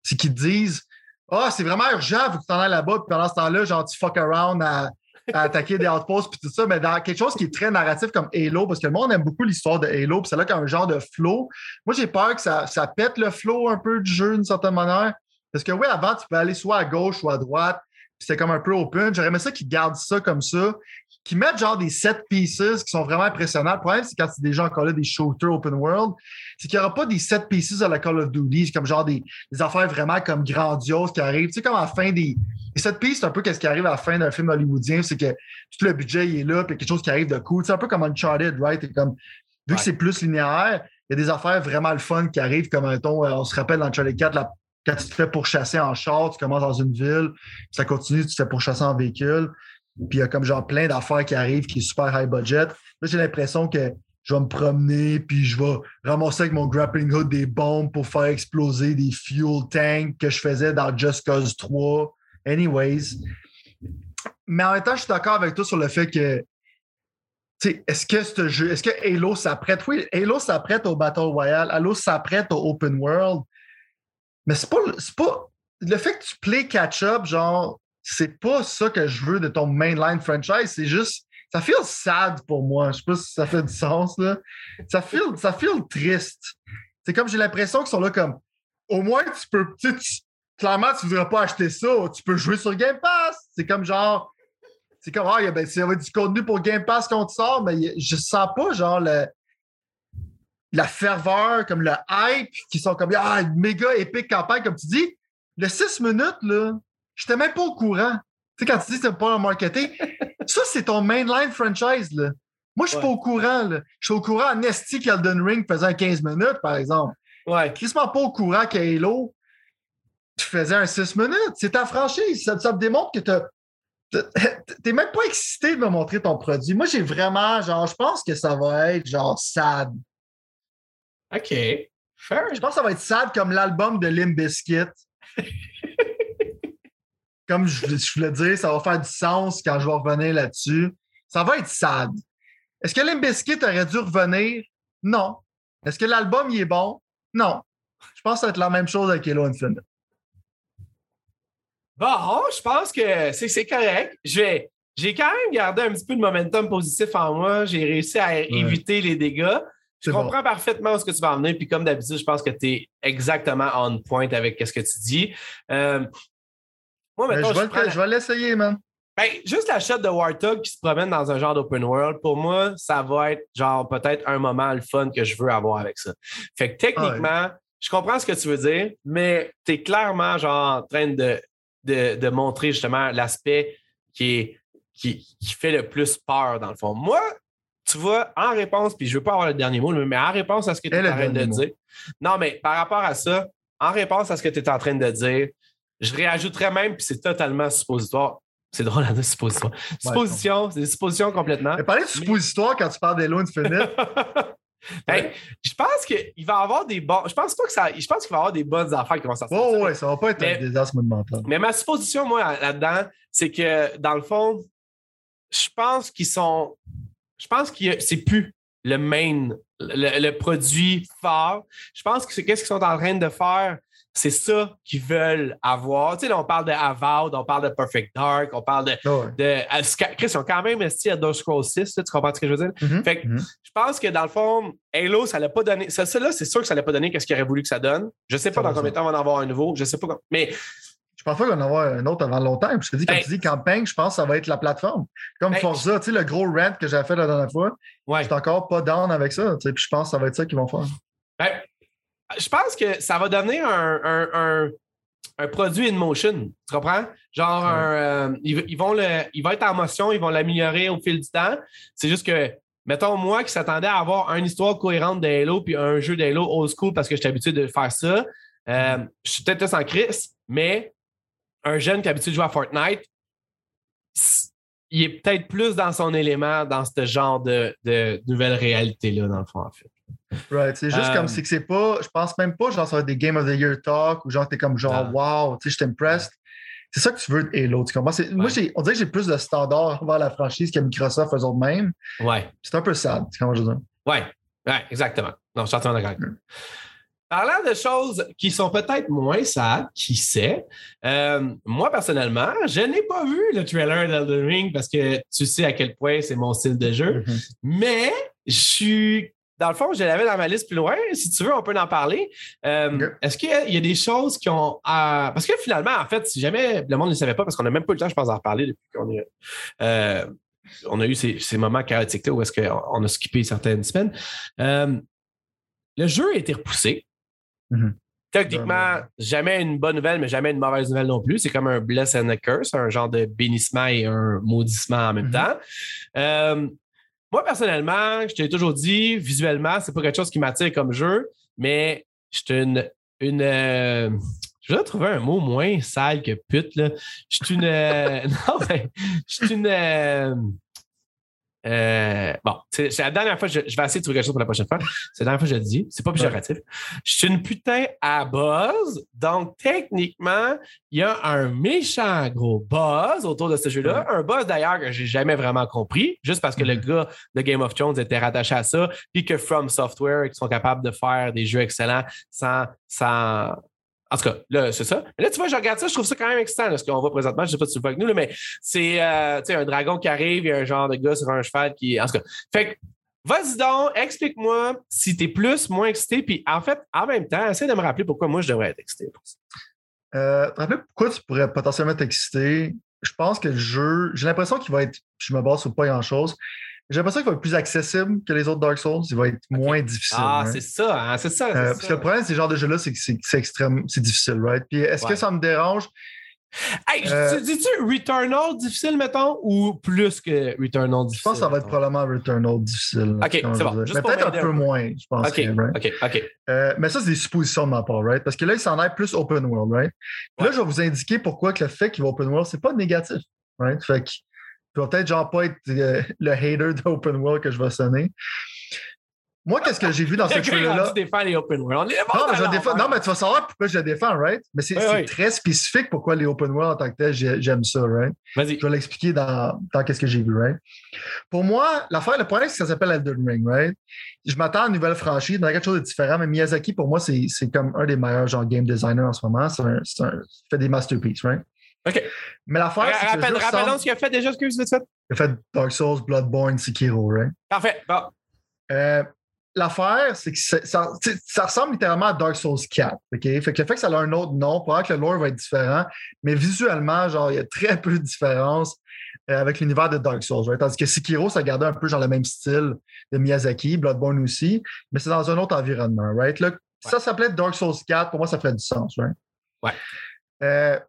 c'est qu'ils disent ah, c'est vraiment urgent, faut que tu t'en ailles là-bas. Puis pendant ce temps-là, genre, tu fuck around à, attaquer des outposts puis tout ça. Mais dans quelque chose qui est très narratif comme Halo, parce que le monde aime beaucoup l'histoire de Halo, puis c'est là comme un genre de flow. Moi, j'ai peur que ça, ça pète le flow un peu du jeu d'une certaine manière. Parce que oui, avant, tu peux aller soit à gauche ou à droite, c'était comme un peu open. J'aurais aimé ça qu'ils gardent ça comme ça, qui mettent genre des set pieces qui sont vraiment impressionnants. Le problème, c'est quand c'est des gens encore là, des shooters open world, c'est qu'il n'y aura pas des set pieces à la Call of Duty, comme genre des, affaires vraiment comme grandioses qui arrivent. Tu sais, comme à la fin des. Les set pieces, c'est un peu ce qui arrive à la fin d'un film hollywoodien, c'est que tout le budget il est là, puis quelque chose qui arrive de cool. C'est un peu comme Uncharted, right? comme, vu que c'est plus linéaire, il y a des affaires vraiment le fun qui arrivent, comme un ton, euh, on se rappelle dans Uncharted 4, quand tu te fais pourchasser en char, tu commences dans une ville, ça continue, tu te fais pourchasser en véhicule. Puis il y a comme genre plein d'affaires qui arrivent qui est super high budget. Là, j'ai l'impression que je vais me promener, puis je vais ramasser avec mon grappling hood des bombes pour faire exploser des fuel tanks que je faisais dans Just Cause 3. Anyways. Mais en même temps, je suis d'accord avec toi sur le fait que est-ce que ce jeu, est-ce que Halo s'apprête? Oui, Halo s'apprête au Battle Royale, Halo s'apprête au Open World. Mais c'est pas, pas. Le fait que tu play catch-up, genre, c'est pas ça que je veux de ton mainline franchise. C'est juste, ça feel sad pour moi. Je sais pas si ça fait du sens, là. Ça feel, ça triste. C'est comme j'ai l'impression qu'ils sont là comme, au moins, tu peux, tu, clairement, tu voudrais pas acheter ça. Tu peux jouer sur Game Pass. C'est comme genre, c'est comme, ah, ben, il y du contenu pour Game Pass qu'on te sort, mais je sens pas, genre, le, la ferveur, comme le hype, qui sont comme ah, méga épique campagne, comme tu dis. Le 6 minutes, là, j'étais même pas au courant. Tu sais, quand tu dis que c'est pas un marketing, ça, c'est ton mainline franchise, là. Moi, je suis pas au courant, là. Je suis au courant Nesty qu'Elden Ring faisait un 15 minutes, par exemple. Ouais. Crissement pas au courant qu'Halo tu faisais un 6 minutes. C'est ta franchise. Ça, ça me démontre que tu T'es même pas excité de me montrer ton produit. Moi, j'ai vraiment, genre, je pense que ça va être genre sad. OK. Fair. Je pense que ça va être sad comme l'album de Limp Bizkit. comme je, je voulais dire, ça va faire du sens quand je vais revenir là-dessus. Ça va être sad. Est-ce que Limp Bizkit aurait dû revenir? Non. Est-ce que l'album il est bon? Non. Je pense que ça va être la même chose avec Halo Infinite. Bon, je pense que c'est correct. J'ai quand même gardé un petit peu de momentum positif en moi. J'ai réussi à éviter les dégâts. Je comprends parfaitement ce que tu vas emmener. Puis comme d'habitude, je pense que tu es exactement on point avec ce que tu dis. Euh, moi, maintenant, je, vais l'essayer, man. Ben, juste la shot de Warthog qui se promène dans un genre d'open world, pour moi, ça va être genre peut-être un moment le fun que je veux avoir avec ça. Fait que techniquement, je comprends ce que tu veux dire, mais tu es clairement genre en train de de, montrer justement l'aspect qui, qui, fait le plus peur, dans le fond. Moi, tu vois, en réponse, puis je ne veux pas avoir le dernier mot, mais en réponse à ce que tu es en train de dire. Non, mais par rapport à ça, en réponse à ce que tu es en train de dire, je réajouterais même, puis c'est totalement suppositoire. C'est drôle à dire suppositoire. Supposition, c'est des suppositions complètement. Mais parler de suppositoire quand tu parles des loans Infinite. Ben, je pense qu'il va y avoir des bons. Je pense pas que ça. Je pense qu'il va y avoir des bonnes affaires qui vont sortir. Oh, ouais, ça va pas être un désastre monumental. Mais ma supposition, moi, là-dedans, c'est que dans le fond, je pense qu'ils sont. Je pense que c'est plus le main, le, produit fort. Je pense que qu'est-ce qu'ils sont en train de faire? C'est ça qu'ils veulent avoir. Tu sais, là, on parle de Avowed, on parle de Perfect Dark, on parle de. Ah de Chris, ils ont quand même investi à Dark Scrolls 6, tu comprends ce que je veux dire? Mm-hmm. Fait que mm-hmm. je pense que dans le fond, Halo, ça l'a pas donné. Ça, là c'est sûr que ça l'a pas donné qu'est-ce qu'il aurait voulu que ça donne. Je sais pas dans combien de temps on va en avoir un nouveau. Je sais pas. Mais. Je pense pas qu'on en avoir un autre avant longtemps. Parce que dis, quand ben tu dis campagne, je pense que ça va être la plateforme. Comme ben, Forza, tu sais, le gros rant que j'avais fait la dernière fois. Ouais. Je suis encore pas down avec ça. Puis je pense que ça va être ça qu'ils vont faire. Ben, je pense que ça va devenir un un produit in motion. Tu comprends? Genre, euh, ils, vont le, il va être en motion, ils vont l'améliorer au fil du temps. C'est juste que, mettons, moi qui s'attendais à avoir une histoire cohérente d'Halo puis un jeu d'Halo old school parce que j'étais habitué de faire ça, euh, je suis peut-être sans crise, mais un jeune qui est habitué de jouer à Fortnite, il est peut-être plus dans son élément dans ce genre de, de nouvelle réalité-là, dans le fond, en fait. Right. C'est juste comme, euh, c'est que c'est pas, je pense même pas, genre, ça va être des Game of the Year talk ou genre, t'es comme genre, wow, tu sais, je suis impressed. C'est ça que tu veux de Halo, tu comprends? Moi, on dirait que j'ai plus de standards envers la franchise que Microsoft eux autres mêmes. Ouais. C'est un peu sad, tu comprends je veux dire? Ouais, ouais, exactement. Non, je suis entièrement d'accord. Parlant de choses qui sont peut-être moins sad, qui sait, euh, moi personnellement, je n'ai pas vu le trailer d'Elden Ring parce que tu sais à quel point c'est mon style de jeu, mm-hmm. mais je suis dans le fond, je l'avais dans ma liste plus loin. Si tu veux, on peut en parler. Euh, est-ce qu'il y, a des choses qui ont. parce que finalement, en fait, si jamais le monde ne savait pas, parce qu'on n'a même pas eu le temps, je pense, d'en reparler depuis qu'on a, euh, on a eu ces, moments chaotiques-là où est-ce qu'on a skippé certaines semaines. Euh, le jeu a été repoussé. Mm-hmm. Techniquement, jamais une bonne nouvelle, mais jamais une mauvaise nouvelle non plus. C'est comme un bless and a curse, un genre de bénissement et un maudissement en même mm-hmm. temps. Moi, personnellement, je t'ai toujours dit, visuellement, c'est pas quelque chose qui m'attire comme jeu, mais je suis une. une euh, je vais trouver un mot moins sale que pute. Là. Je suis une. Euh, non, mais je suis une. Euh, bon, c'est la dernière fois, je, je, vais essayer de trouver quelque chose pour la prochaine fois. C'est la dernière fois que je le dis. C'est pas péjoratif. Je suis une putain à buzz. Donc, techniquement, il y a un méchant gros buzz autour de ce jeu-là. Un buzz d'ailleurs que j'ai jamais vraiment compris, juste parce que le mm-hmm. gars de Game of Thrones était rattaché à ça, puis que From Software, qui sont capables de faire des jeux excellents sans, sans en tout cas, là, c'est ça. Mais là, tu vois, je regarde ça, je trouve ça quand même excitant, ce qu'on voit présentement. Je sais pas si tu le vois avec nous, mais c'est euh, un dragon qui arrive, il y a un genre de gars sur un cheval qui. En tout cas. Fait que, vas-y donc, explique-moi si tu es plus, moins excité. Puis, en fait, en même temps, essaie de me rappeler pourquoi moi, je devrais être excité pour ça. Euh, pourquoi tu pourrais potentiellement être excité? Je pense que le jeu, j'ai l'impression qu'il va être, je me base sur pas grand-chose, J'ai l'impression qu'il va être plus accessible que les autres Dark Souls. Il va être moins difficile. Ah, right? c'est ça, hein, c'est ça. c'est Euh, ça. parce que le problème de ces genres de jeux-là, c'est que c'est c'est extrême, c'est difficile, right? Puis est-ce Ouais. que ça me dérange? Hey, Euh, tu dis-tu Returnal difficile, mettons, ou plus que Returnal difficile? Je pense que ça va être probablement Returnal difficile. Ok, c'est bon. Juste Mais peut-être un peu moins, je pense. OK, que, right? OK, OK. Euh, mais ça, c'est des suppositions de ma part, right? Parce que là, il s'en est plus open world, right? Puis Là, je vais vous indiquer pourquoi que le fait qu'il va open world, c'est pas négatif, right? Fait que je vais peut-être genre pas être euh, le hater d'open world que je vais sonner. Moi, qu'est-ce que j'ai vu dans ce trailer-là? rendu défend les open world. On Non, mais, je défends- non, mais tu vas savoir pourquoi je le défends, right? Mais c'est Oui, c'est oui. très spécifique pourquoi les open world en tant que tel, j'ai- j'aime ça, right? Vas-y. Je vais l'expliquer dans, dans qu'est-ce que j'ai vu, right? Pour moi, l'affaire, le problème, c'est que ça s'appelle Elden Ring, right? Je m'attends à une nouvelle franchise, dans quelque chose de différent, mais Miyazaki, pour moi, c'est comme un des meilleurs genre game designers en ce moment. C'est fait des masterpieces, right? OK. Mais l'affaire, c'est que Rappelle- ce qu'il a fait déjà, excuse, vite fait. il a fait Dark Souls, Bloodborne, Sekiro, right? Parfait. Bon. Euh, L'affaire, c'est que ça, ressemble littéralement à Dark Souls 4. OK? Fait que le fait que ça a un autre nom, probablement que le lore va être différent, mais visuellement, genre, il y a très peu de différence euh, avec l'univers de Dark Souls. right? Tandis que Sekiro, ça gardait un peu genre le même style de Miyazaki, Bloodborne aussi, mais c'est dans un autre environnement. Right? Là, Ça s'appelait Dark Souls 4, pour moi, ça ferait du sens. Right? Ouais. Euh,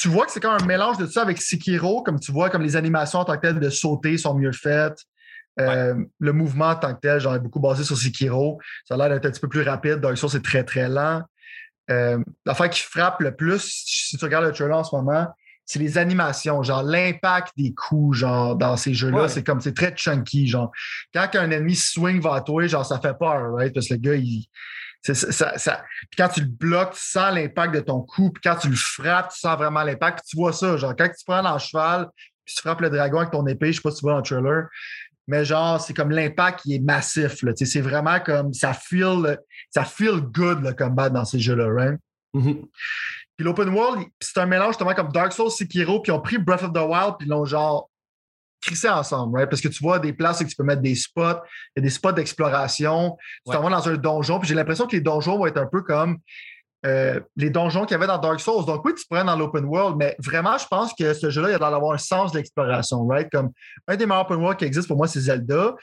tu vois que c'est comme un mélange de ça avec Sekiro, comme tu vois, comme les animations en tant que telles de sauter sont mieux faites. Euh, Le mouvement en tant que tel, genre, est beaucoup basé sur Sekiro. Ça a l'air d'être un petit peu plus rapide. Dark Souls, c'est très, très lent. Euh, L'affaire qui frappe le plus, si tu regardes le trailer en ce moment, c'est les animations, genre l'impact des coups, genre, dans ces jeux-là, Ouais. c'est comme, c'est très chunky, genre. Quand un ennemi swing vers toi, genre, ça fait peur, right? Parce que le gars, il. C'est- ça, quand tu le bloques, tu sens l'impact de ton coup, puis quand tu le frappes, tu sens vraiment l'impact, puis tu vois ça, genre, quand tu prends dans le cheval, puis tu frappes le dragon avec ton épée, je sais pas si tu vois dans le trailer, mais genre, c'est comme l'impact qui est massif, là, c'est vraiment comme, ça feel, ça feel good, le combat dans ces jeux-là, right? Mhm. Puis l'open world, c'est un mélange justement comme Dark Souls, Sekiro, puis ils ont pris Breath of the Wild, puis ils l'ont genre crissé ensemble, right? Parce que tu vois des places où tu peux mettre des spots, il y a des spots d'exploration, tu t'en Ouais. vas dans un donjon, puis j'ai l'impression que les donjons vont être un peu comme euh, les donjons qu'il y avait dans Dark Souls. Donc oui, tu pourrais dans l'open world, mais vraiment, je pense que ce jeu-là, il a l'air d'avoir un sens de l'exploration, right? Comme un des meilleurs open world qui existe pour moi, c'est Zelda.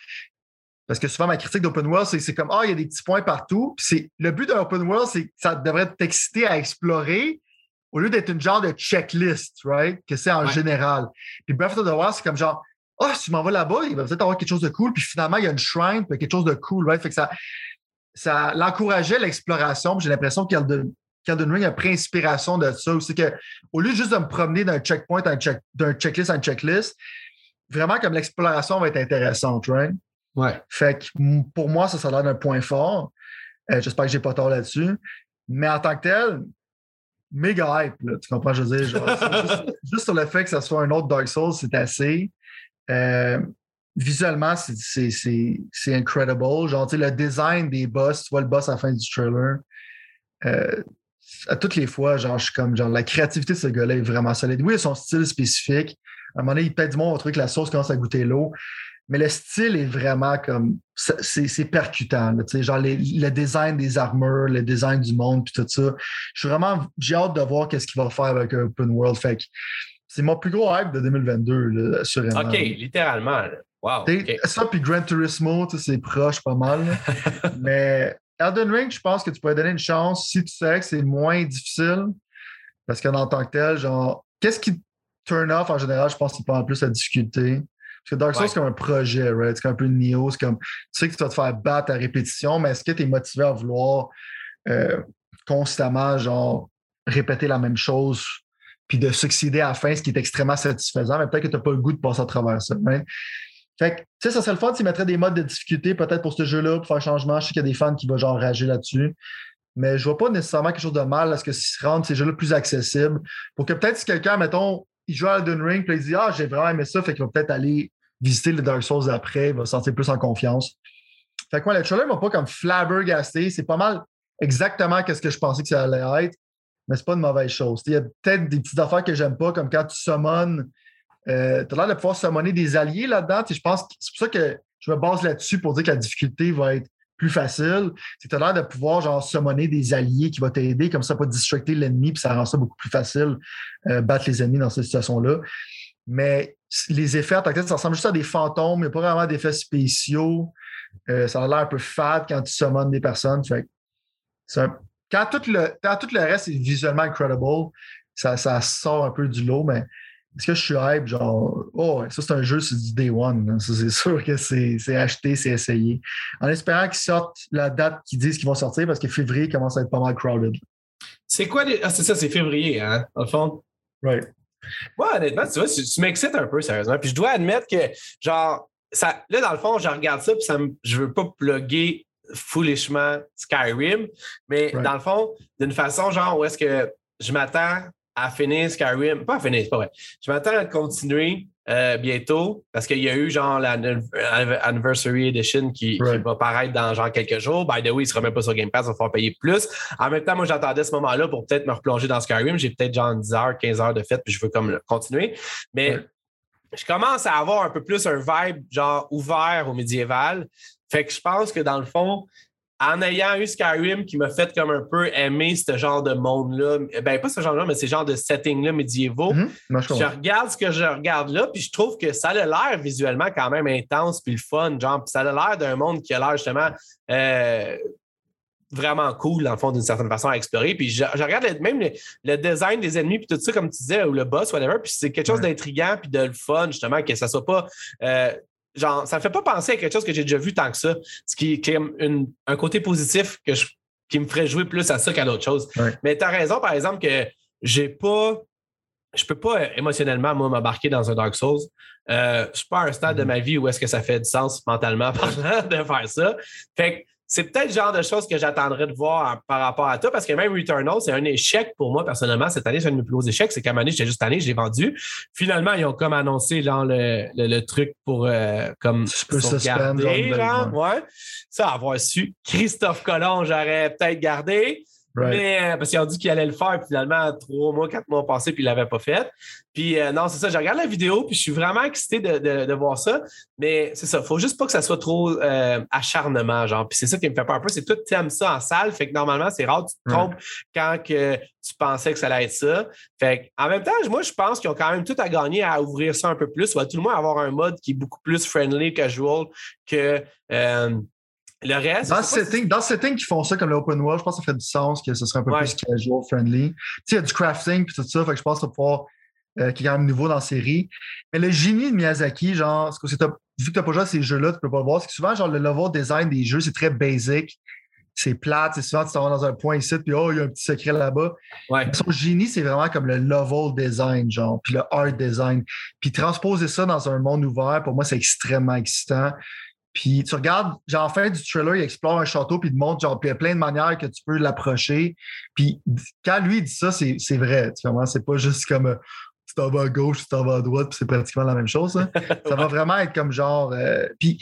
Parce que souvent, ma critique d'open world, c'est c'est comme Ah, il y a des petits points partout. Puis le but d'un open world, c'est que ça devrait t'exciter à explorer au lieu d'être une genre de checklist, right? Que c'est en Ouais. général. Puis Breath of the Wild, c'est comme genre Ah, si tu m'en vas là-bas, il va peut-être avoir quelque chose de cool. Puis finalement, il y a une shrine, puis quelque chose de cool, right? Fait que ça, ça l'encourageait l'exploration. J'ai l'impression qu'Elden Ring a pris inspiration de ça. C'est que au lieu juste de me promener d'un checkpoint à un check, d'un checklist à une checklist, vraiment comme l'exploration va être intéressante, right? Ouais. Fait que pour moi, ça, ça a l'air d'un point fort. Euh, J'espère que j'ai pas tort là-dessus. Mais en tant que tel, méga hype, là, tu comprends, je veux dire? genre, juste, juste sur le fait que ça soit un autre Dark Souls, c'est assez. Euh, visuellement, c'est- incredible. Genre, tu sais, le design des boss, tu vois le boss à la fin du trailer. euh, à toutes les fois, genre, je suis comme, genre, la créativité de ce gars-là est vraiment solide. Oui, son style spécifique. À un moment donné, il peut-être du monde va trouver que la sauce commence à goûter l'eau. Mais le style est vraiment comme. C'est percutant. genre le design des armures, le design du monde, puis tout ça. Je suis vraiment. J'ai hâte de voir qu'est-ce qu'il va faire avec Open World. Fait que c'est mon plus gros hype de 2022, là, assurément. OK, littéralement. là. Wow. Ça, puis Gran Turismo, c'est proche pas mal. Mais Elden Ring, je pense que tu pourrais donner une chance si tu sais que c'est moins difficile. Parce qu'en tant que tel, genre, qu'est-ce qui turn off en général, je pense que c'est pas en plus la difficulté. Parce que Dark Souls, Ouais. c'est comme un projet, right? C'est comme un peu Neo. C'est comme, tu sais que tu vas te faire battre à répétition, mais est-ce que tu es motivé à vouloir euh, constamment, genre, répéter la même chose puis de succéder à la fin, ce qui est extrêmement satisfaisant, mais peut-être que tu n'as pas le goût de passer à travers ça. right? Fait que, tu sais, ça serait le fun s'ils mettraient des modes de difficulté peut-être pour ce jeu-là, pour faire changement. Je sais qu'il y a des fans qui vont genre rager là-dessus. Mais je vois pas nécessairement quelque chose de mal à ce que se rendent ces jeux-là plus accessibles. Pour que peut-être si quelqu'un, mettons, il joue à Elden Ring, puis il dit Ah, j'ai vraiment aimé ça, fait qu'il va peut-être aller visiter le Dark Souls après, il va se sentir plus en confiance. Fait que moi, le trailer m'a pas comme flabbergasté. C'est pas mal exactement ce que je pensais que ça allait être, mais c'est pas une mauvaise chose. Il y a peut-être des petites affaires que j'aime pas, comme quand tu summons euh, tu as l'air de pouvoir summoner des alliés là-dedans. Je pense que c'est pour ça que je me base là-dessus pour dire que la difficulté va être plus facile. Tu as l'air de pouvoir genre summoner des alliés qui vont t'aider, comme ça, pas distracter l'ennemi, puis ça rend ça beaucoup plus facile euh, battre les ennemis dans cette situation-là. Mais les effets, en tant ça ressemble juste à des fantômes, il n'y a pas vraiment d'effets spéciaux. Euh, ça a l'air un peu fade quand tu summons des personnes. Fait c'est un- quand, tout le, quand tout le reste est visuellement incredible, ça, ça sort un peu du lot, mais est-ce que je suis hype? Genre, oh, ça c'est un jeu, c'est du day one. c'est sûr que c'est acheté, c'est essayé. En espérant qu'ils sortent la date qu'ils disent qu'ils vont sortir parce que février commence à être pas mal crowded. C'est quoi les. Ah, c'est ça, c'est février, hein, au fond? Right. Moi, honnêtement, tu vois, tu, tu m'excites un peu, sérieusement. Puis je dois admettre que, genre, ça, là, dans le fond, je regarde ça, puis ça me, je veux pas plugger foolishement Skyrim, mais Right. dans le fond, d'une façon, genre, où est-ce que je m'attends à finir Skyrim, pas à finir, c'est pas vrai. Je m'attends à continuer euh, bientôt parce qu'il y a eu genre la Anniversary Edition qui, qui va paraître dans genre quelques jours. By the way, il sera même pas sur Game Pass, il va falloir payer plus. En même temps, moi, j'attendais ce moment-là pour peut-être me replonger dans Skyrim. J'ai peut-être genre 10 heures, 15 heures de fête, puis je veux comme continuer. Mais je commence à avoir un peu plus un vibe genre ouvert au médiéval. Fait que je pense que dans le fond, en ayant eu Skyrim qui m'a fait comme un peu aimer ce genre de monde-là, ben pas ce genre-là, mais ces genres de setting-là médiévaux. Mhm. Moi, je regarde ce que je regarde là, puis je trouve que ça a l'air visuellement quand même intense puis le fun, genre, puis ça a l'air d'un monde qui a l'air justement euh, vraiment cool, dans le fond, d'une certaine façon à explorer. Puis je, je regarde même le, le design des ennemis, puis tout ça, comme tu disais, ou le boss, whatever, puis c'est quelque chose d'intriguant, puis de le fun, justement, que ça soit pas. euh, genre, ça me fait pas penser à quelque chose que j'ai déjà vu tant que ça, ce qui, qui est une- un côté positif que je, qui me ferait jouer plus à ça qu'à d'autres choses. Ouais. Mais tu as raison, par exemple, que j'ai pas je peux pas euh, émotionnellement, moi, m'embarquer dans un Dark Souls. Euh, je suis pas à un stade de Mhm. ma vie où est-ce que ça fait du sens mentalement parlant de faire ça. Fait que c'est peut-être le genre de choses que j'attendrais de voir par rapport à toi, parce que même Returnal, c'est un échec pour moi, personnellement. Cette année, c'est un de mes plus gros échecs. C'est qu'à donné, j'étais juste année, je l'ai vendu. Finalement, ils ont comme annoncé genre, le, le, le truc pour euh, comme genre, ouais. Ça, avoir su. Christophe Colomb, j'aurais peut-être gardé. Right. Mais euh, parce qu'ils ont dit qu'il allait le faire, puis finalement, trois mois, quatre mois passés, puis il l'avait pas fait. Puis euh, non, c'est ça, je regarde la vidéo, puis je suis vraiment excité de, de, de voir ça. Mais c'est ça, faut juste pas que ça soit trop euh, acharnement, genre. Puis c'est ça qui me fait peur un peu, c'est que tu aimes ça en salle, fait que normalement, c'est rare que tu te trompes quand que tu pensais que ça allait être ça. Fait que, en même temps, moi, je pense qu'ils ont quand même tout à gagner à ouvrir ça un peu plus, ou à tout le moins avoir un mode qui est beaucoup plus friendly, casual que euh, le reste. Dans si- setting, dans setting qui font ça comme l'open world, je pense que ça ferait du sens que ce serait un peu Ouais. plus casual, friendly. Tu sais, il y a du crafting et tout ça, fait que je pense que ça va pouvoir, euh, qui est quand même nouveau dans la série. Mais le génie de Miyazaki, genre, que vu que tu n'as pas joué à ces jeux-là, tu peux pas le voir. C'est que souvent, genre, le level design des jeux, c'est très basic. C'est plate, c'est souvent tu t'en vas dans un point ici, puis oh, il y a un petit secret là-bas. Ouais. Son génie, c'est vraiment comme le level design, genre, puis le art design. Puis transposer ça dans un monde ouvert, pour moi, c'est extrêmement excitant. Puis tu regardes, genre, en fin du trailer, il explore un château, puis il te montre, genre, puis il y a plein de manières que tu peux l'approcher. Puis quand lui dit ça, c'est c'est vrai. Tu comprends? C'est pas juste comme euh, tu t'en vas à gauche, tu t'en vas à droite, puis c'est pratiquement la même chose. hein. Ça va vraiment être comme genre. euh, puis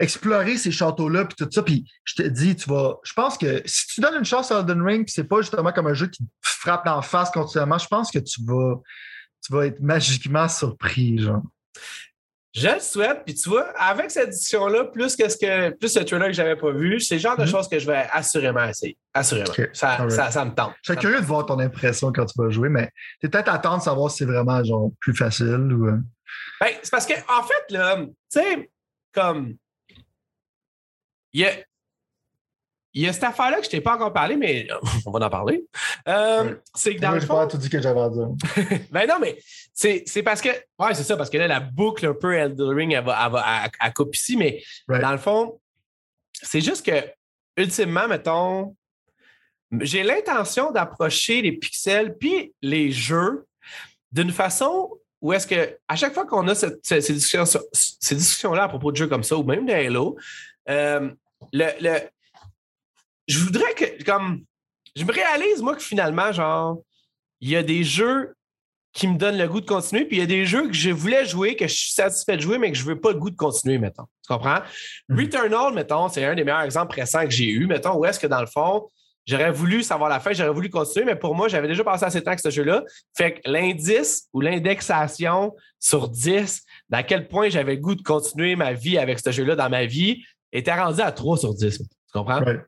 explorer ces châteaux-là, puis tout ça. Puis je te dis, tu vas. Je pense que si tu donnes une chance à Elden Ring, puis c'est pas justement comme un jeu qui te frappe en face continuellement, je pense que tu vas. Tu vas être magiquement surpris, genre. Je le souhaite, puis tu vois, avec cette édition-là, plus que ce que plus ce trailer que j'avais pas vu, c'est le genre de Mhm. choses que je vais assurément essayer. Assurément. Ça, ça, ça me tente. Je me curieux de voir ton impression quand tu vas jouer, mais t'es peut-être à attendre de savoir si c'est vraiment genre plus facile ou. euh, Ben, c'est parce que, en fait, là, tu sais, comme. Il y a, il y a cette affaire-là que je t'ai pas encore parlé, mais on va en parler. Euh. C'est que dans Moi, le fond. pas tout dit que j'avais à dire. Ben non, mais c'est c'est parce que. Ouais, c'est ça, parce que là, la boucle un peu Elden Ring, elle, va, elle, va- elle- elle coupe ici, mais Right. dans le fond, c'est juste que, ultimement, mettons, j'ai l'intention d'approcher les pixels puis les jeux d'une façon où est-ce que, à chaque fois qu'on a cette- ces, ces discussions, ces discussions-là à propos de jeux comme ça, ou même de Halo, euh, le, le- je voudrais que, comme, je me réalise, moi, que finalement, genre, il y a des jeux qui me donnent le goût de continuer, puis il y a des jeux que je voulais jouer, que je suis satisfait de jouer, mais que je veux pas le goût de continuer, mettons. Tu comprends? Mhm. Returnal, mettons, c'est un des meilleurs exemples récents que j'ai eu, mettons, où est-ce que dans le fond, j'aurais voulu savoir la fin, j'aurais voulu continuer, mais pour moi, j'avais déjà passé assez de temps avec ce jeu-là. Fait que l'indice ou l'indexation sur 10, d'à quel point j'avais le goût de continuer ma vie avec ce jeu-là dans ma vie, était rendu à 3 sur 10. Tu comprends? Right.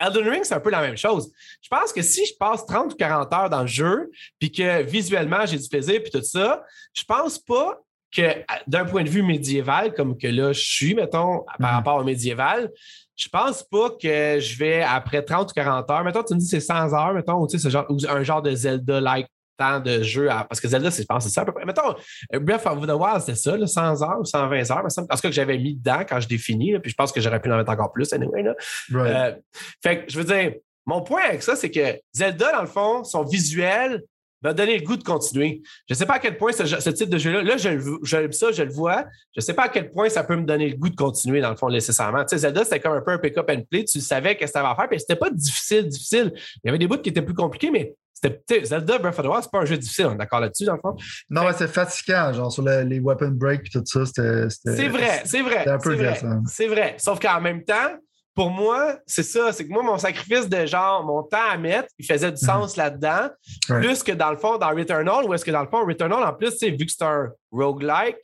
Elden Ring, c'est un peu la même chose. Je pense que si je passe 30 ou 40 heures dans le jeu, puis que visuellement, j'ai du plaisir, puis tout ça, je pense pas que d'un point de vue médiéval, comme que là, je suis, mettons, par Mhm. rapport au médiéval, je pense pas que je vais, après 30 ou 40 heures, mettons, tu me dis c'est 100 heures, mettons, ou tu sais, ce genre, ou un genre de Zelda-like temps de jeu, à- parce que Zelda, c'est, je pense c'est ça à peu près. Mettons, euh, Breath of the Wild, c'était ça, là, 100 heures ou 120 heures. En tout cas, que j'avais mis dedans quand je définis, là, puis je pense que j'aurais pu en mettre encore plus, anyway, là. Right. Euh, fait que je veux dire, mon point avec ça, c'est que Zelda, dans le fond, son visuel m'a donné le goût de continuer. Je ne sais pas à quel point ce, ce type de jeu-là, là, je, le- j'aime ça, je le vois. Je ne sais pas à quel point ça peut me donner le goût de continuer, dans le fond, nécessairement. Tu sais, Zelda, c'était comme un peu un pick-up and play. Tu savais qu'est-ce que ça va faire, puis c'était pas difficile, difficile. Il y avait des bouts qui étaient plus compliqués, mais c'était, Zelda Breath of the Wild, c'est pas un jeu difficile, on est d'accord là-dessus, dans le fond. non, mais c'est fatigant, genre sur le- les weapon break et tout ça, c'était. C'est vrai, c'est vrai. C'était un peu c'est vrai. C'est vrai. Sauf qu'en même temps, pour moi, c'est ça. C'est que moi, mon sacrifice de genre, mon temps à mettre, il faisait du sens là-dedans. Mhm. Ouais. Plus que dans le fond, dans Returnal, ou est-ce que dans le fond, Returnal, en plus, vu que c'est un roguelike,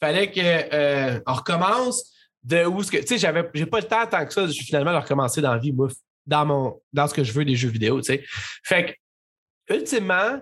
fallait qu'on recommence de où ce que. Tu sais, j'avais j'ai pas le temps tant que ça, je- finalement, de recommencer dans la vie, moi, dans, mon, dans ce que je veux des jeux vidéo, tu sais. Fait que, ultimement,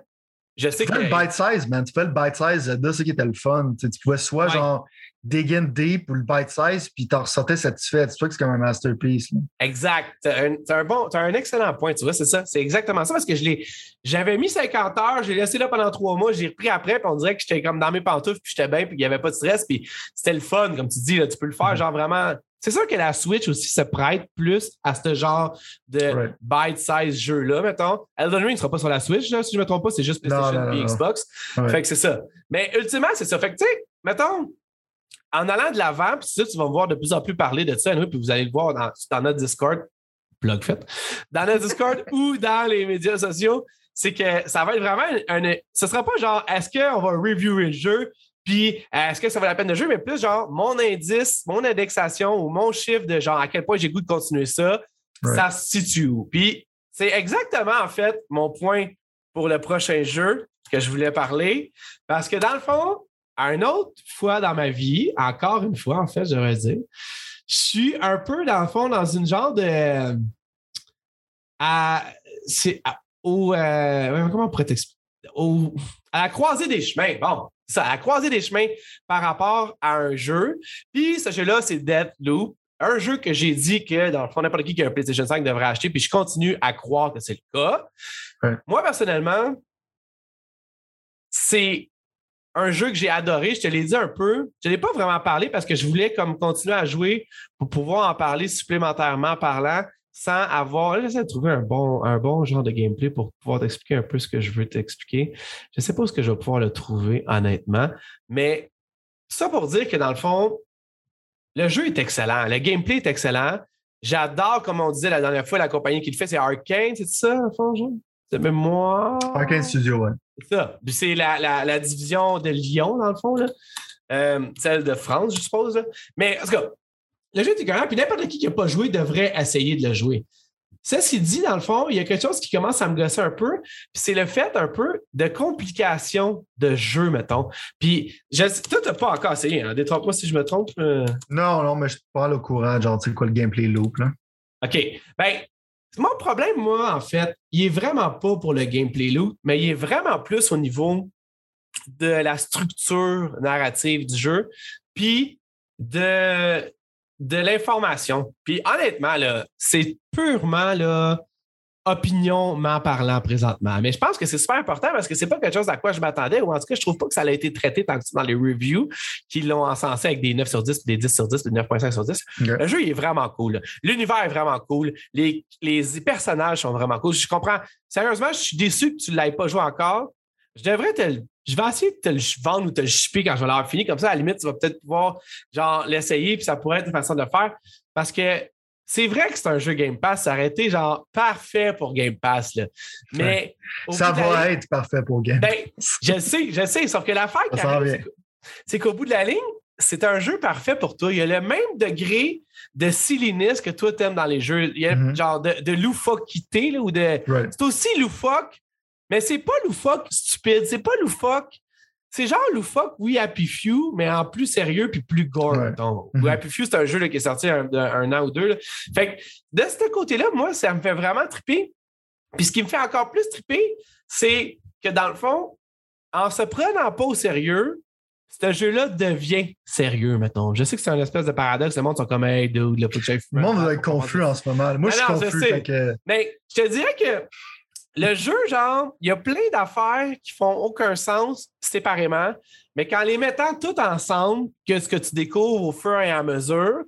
je sais Tu que. fais le bite size, man. Tu fais le bite size Zelda, c'est qui était le fun. Tu, sais, tu pouvais soit Ouais. genre dig in deep ou le bite size, puis t'en ressortais satisfait. Tu vois que c'est comme un masterpiece. là. Exact. T'as un, un bon, un excellent point, tu vois, c'est ça. C'est exactement ça parce que je l'ai, j'avais mis 50 heures, j'ai laissé là pendant trois mois, j'ai repris après, puis on dirait que j'étais comme dans mes pantoufles, puis j'étais bien, puis il n'y avait pas de stress, puis c'était le fun, comme tu dis, là, tu peux le faire, Mhm. genre vraiment. C'est sûr que la Switch aussi se prête plus à ce genre de Right. bite-size jeu-là, mettons. Elden Ring ne sera pas sur la Switch, là, si je ne me trompe pas, c'est juste PlayStation et. Xbox. Ouais. Fait que c'est ça. Mais ultimement, c'est ça. Fait que, tu sais, mettons, en allant de l'avant, puis ça, tu vas me voir de plus en plus parler de ça, anyway, puis vous allez le voir dans, dans notre Discord, blog fait, dans notre Discord ou dans les médias sociaux, c'est que ça va être vraiment un. ce sera pas genre, est-ce qu'on va reviewer le jeu, puis euh, est-ce que ça vaut la peine de jouer, mais plus genre, mon indice, mon indexation ou mon chiffre de genre, à quel point j'ai goût de continuer ça, Right. ça se situe où? Puis c'est exactement, en fait, mon point pour le prochain jeu que je voulais parler. Parce que dans le fond, une autre fois dans ma vie, encore une fois, en fait, je devrais dire, je suis un peu, dans le fond, dans une genre de. À, c'est au. euh, comment on pourrait t'expliquer? Au- à la croisée des chemins. Bon, ça, à la croisée des chemins par rapport à un jeu. Puis ce jeu-là, c'est Deathloop. Un jeu que j'ai dit que, dans le fond, n'importe qui qui a un PlayStation 5 devrait acheter, puis je continue à croire que c'est le cas. Ouais. Moi, personnellement, c'est un jeu que j'ai adoré. Je te l'ai dit un peu. Je n'ai pas vraiment parlé parce que je voulais comme continuer à jouer pour pouvoir en parler supplémentairement parlant sans avoir. J'essaie de trouver un bon, un bon genre de gameplay pour pouvoir t'expliquer un peu ce que je veux t'expliquer. Je ne sais pas où ce que je vais pouvoir le trouver, honnêtement. Mais ça pour dire que dans le fond, le jeu est excellent. Le gameplay est excellent. J'adore, comme on disait la dernière fois, la compagnie qui le fait, c'est Arkane, c'est ça, en fond, genre? De mémoire? Arkane Studio, ouais. C'est ça. C'est la, la- la division de Lyon, dans le fond, là. Euh, celle de France, je suppose. là. Mais en tout cas, le jeu est écœurant, puis n'importe qui qui n'a pas joué devrait essayer de le jouer. Ceci dit, dans le fond, il y a quelque chose qui commence à me gosser un peu, puis c'est le fait un peu de complication de jeu, mettons. Puis, je, toi, tu n'as pas encore essayé, hein? Détrompe-moi si je me trompe. euh. Non, non, mais je suis pas au courant, genre, tu sais quoi, le gameplay loop, là. OK. Ben, mon problème, moi, en fait, il est vraiment pas pour le gameplay loop, mais il est vraiment plus au niveau de la structure narrative du jeu, puis de, de l'information. Puis honnêtement, là, c'est purement là, opinionment parlant présentement. Mais je pense que c'est super important parce que c'est pas quelque chose à quoi je m'attendais, ou en tout cas, je trouve pas que ça a été traité tant que dans les reviews qui l'ont encensé avec des 9 sur 10, puis des 10 sur 10, puis des 9.5 sur 10. Ok. Le jeu il est vraiment cool. L'univers est vraiment cool. Les, les personnages sont vraiment cool. Je comprends. Sérieusement, je suis déçu que tu ne l'aies pas joué encore. Je devrais te le- Je vais essayer de te le vendre ou te le shipper quand je vais l'avoir fini. Comme ça, à la limite, tu vas peut-être pouvoir genre l'essayer, puis ça pourrait être une façon de le faire. Parce que c'est vrai que c'est un jeu Game Pass. Ça aurait été genre parfait pour Game Pass. Là. Mais Ça va être parfait pour Game. ben, je le sais, je sais, sauf que l'affaire c'est qu'au- bout de la ligne, c'est un jeu parfait pour toi. Il y a le même degré de silliness que toi t'aimes dans les jeux. Il y a Mhm. genre de, de loufoquité, là, ou de. Right. C'est aussi loufoque, mais c'est pas loufoque stupide. C'est pas loufoque. C'est genre loufoque, oui, Happy Few, mais en plus sérieux puis plus gore, Ouais. Mhm. Happy Few, c'est un jeu là, qui est sorti un, un- un an ou deux. là. Fait que de ce côté-là, moi, ça me fait vraiment triper. Puis ce qui me fait encore plus triper, c'est que dans le fond, en se prenant pas au sérieux, ce jeu-là devient sérieux, mettons. Je sais que c'est un espèce de paradoxe. Le monde sont comme, hey, dude, le Le monde va être confus en ce moment. Moi, je suis confus. Que... Mais je te dirais que le jeu, genre, il y a plein d'affaires qui font aucun sens séparément, mais qu'en les mettant toutes ensemble, que ce que tu découvres au fur et à mesure,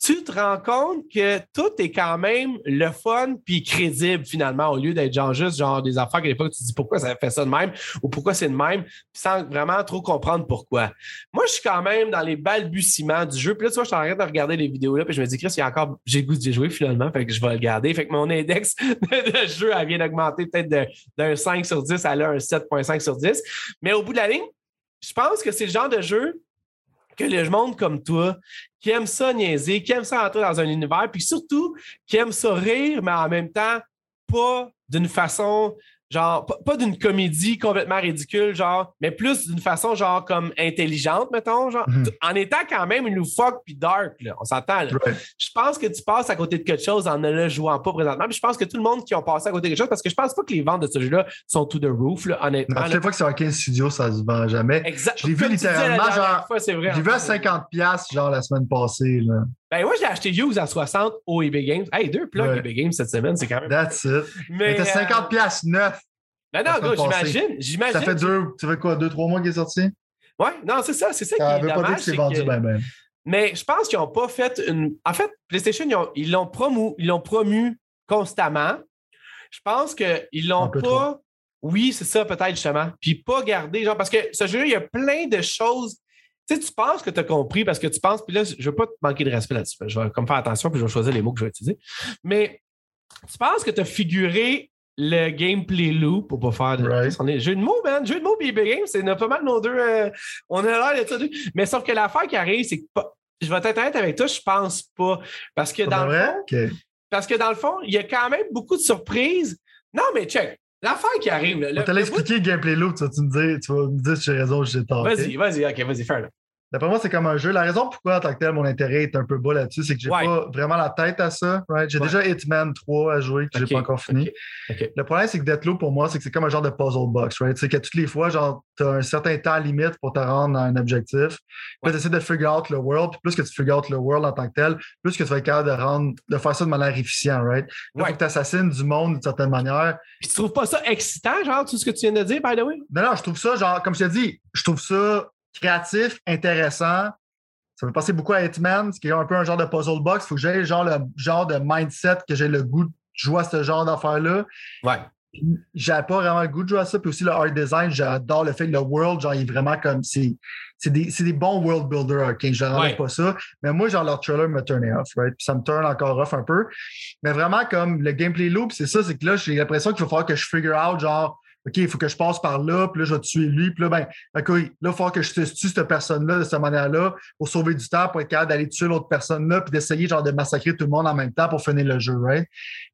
tu te rends compte que tout est quand même le fun puis crédible finalement, au lieu d'être genre juste genre des affaires que des fois tu te dis pourquoi ça fait ça de même ou pourquoi c'est de même, sans vraiment trop comprendre pourquoi. Moi, je suis quand même dans les balbutiements du jeu. Puis là, tu vois, je train de regarder les vidéos là, puis je me dis, Chris, il y a encore, j'ai goût d'y jouer finalement, fait que je vais le garder. Fait que mon index de jeu, elle vient d'augmenter peut-être d'un 5 sur 10 à là un 7.5 sur 10. Mais au bout de la ligne, je pense que c'est le genre de jeu que le monde comme toi, qui aime ça niaiser, qui aime ça entrer dans un univers, puis surtout qui aime ça rire, mais en même temps, pas d'une façon genre, pas, d'une comédie complètement ridicule, genre, mais plus d'une façon, genre, comme intelligente, mettons, genre, mhm. en étant quand même une loufoque puis dark, là, on s'entend, Je pense que tu passes à côté de quelque chose en ne le jouant pas présentement, puis je pense que tout le monde qui a passé à côté de quelque chose, parce que je pense pas que les ventes de ce jeu-là sont to the roof, là, honnêtement. chaque fois que c'est un 15 studios, ça se vend jamais. Exact. Je l'ai vu littéralement, genre, j'ai vu à 50$, genre, la semaine passée, là. Ben, moi, j'ai acheté Hughes à 60 au eBay Games. Hey, deux plugs eBay Games cette semaine, c'est quand même. That's it. Mais, t'as 50 euh... pièces neuf. Ben non, gars, j'imagine. J'imagine. Ça fait deux, tu fais quoi, deux, trois mois qu'il est sorti? Ouais, non, c'est ça. C'est ça, qui est dommage. Pas dit que c'est vendu ben, ben. Mais je pense qu'ils n'ont pas fait une. En fait, PlayStation, ils l'ont promu, ils l'ont promu constamment. Je pense qu'ils l'ont pas. Oui, c'est ça, peut-être justement. Puis pas garder, genre, parce que ce jeu, il y a plein de choses tu sais, tu penses que tu as compris parce que tu penses, puis là, je ne veux pas te manquer de respect là-dessus. Je vais comme faire attention, puis je vais choisir les mots que je vais utiliser. Mais tu penses que tu as figuré le gameplay loop pour pas faire de. Right. Est, jeu de mots, man. Jeu de mots BB Game, c'est pas mal nos deux. Euh, on a l'air de ça. Mais sauf que l'affaire qui arrive, c'est que je vais être honnête avec toi, je pense pas. Parce que dans le fond. Parce que dans le fond, il y a quand même beaucoup de surprises. Non, mais check. L'affaire qui arrive. Là, on t'a expliqué le gameplay loop, tu vas, tu me dire, tu vas me dire si j'ai raison ou j'ai tort. Vas-y, vas-y, ok, vas-y, fais-le. D'après moi, c'est comme un jeu. La raison pourquoi, en tant que tel, mon intérêt est un peu bas là-dessus, c'est que j'ai pas vraiment la tête à ça. Right? J'ai déjà Hitman 3 à jouer, que j'ai pas encore fini. Le problème, c'est que Deathloop, pour moi, c'est que c'est comme un genre de puzzle box. Right? C'est que toutes les fois, genre, tu as un certain temps limite pour te rendre à un objectif. Puis tu essaies de figure out le world. Puis plus que tu figure out le world en tant que tel, plus que tu vas être capable de, rendre, de faire ça de manière efficiente. Right? Là, faut que tu assassines du monde d'une certaine manière. Puis tu trouves pas ça excitant, genre, tout ce que tu viens de dire, by the way? Non, non, je trouve ça, genre, comme je t'ai dit, je trouve ça créatif, intéressant. Ça me passer beaucoup à Hitman, ce qui est un peu un genre de puzzle box. Il faut que j'ai genre le genre de mindset que j'ai le goût de jouer à ce genre d'affaires-là. Ouais. J'avais pas vraiment le goût de jouer à ça. Puis aussi le art design, j'adore le fait que le world, genre, il est vraiment comme c'est. C'est des, des, bons world builders, OK? Je ne pas ça. Mais moi, genre, leur trailer me turnait off, right? Puis ça me turn encore off un peu. Mais vraiment, comme le gameplay loop, c'est ça, c'est que là, j'ai l'impression qu'il va falloir que je figure out, genre, OK, il faut que je passe par là, puis là, je vais tuer lui, puis là, ben, OK, là, il faut que je tue cette personne-là de cette manière-là pour sauver du temps, pour être capable d'aller tuer l'autre personne-là, puis d'essayer, genre, de massacrer tout le monde en même temps pour finir le jeu, right?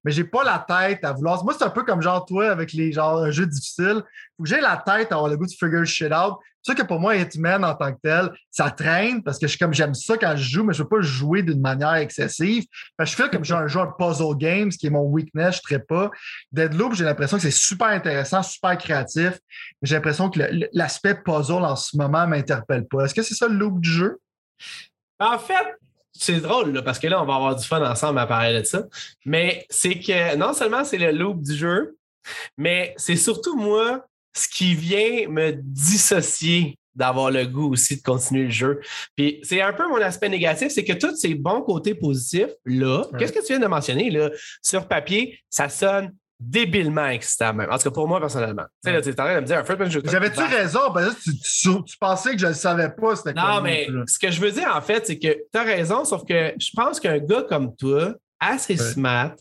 Mais j'ai pas la tête à vouloir. Moi, c'est un peu comme genre toi avec les genre un jeu difficile. Faut que j'ai la tête à avoir le goût de figure shit out. Sûr que pour moi, Hitman en tant que tel, ça traîne parce que je comme j'aime ça quand je joue, mais je veux pas jouer d'une manière excessive. je fais comme j'ai un jeu un puzzle games, qui est mon weakness, je ne pas. Deadloop, j'ai l'impression que c'est super intéressant, super créatif, j'ai l'impression que l'aspect puzzle en ce moment m'interpelle pas. Est-ce que c'est ça le loop du jeu? En fait, c'est drôle, parce que là, on va avoir du fun ensemble à parler de ça. Mais c'est que non seulement c'est le loop du jeu, mais c'est surtout moi ce qui vient me dissocier d'avoir le goût aussi de continuer le jeu. Puis c'est un peu mon aspect négatif, c'est que tous ces bons côtés positifs, là, qu'est-ce que tu viens de mentionner, là, sur papier, ça sonne débilement excitant même. En tout cas, pour moi, personnellement. Tu sais, là, tu es en train de me dire un jeu. J'avais-tu raison? Parce que tu, pensais que je ne le savais pas, c'était Non, mais ce que je veux dire, en fait, c'est que tu as raison, sauf que je pense qu'un gars comme toi, assez smart,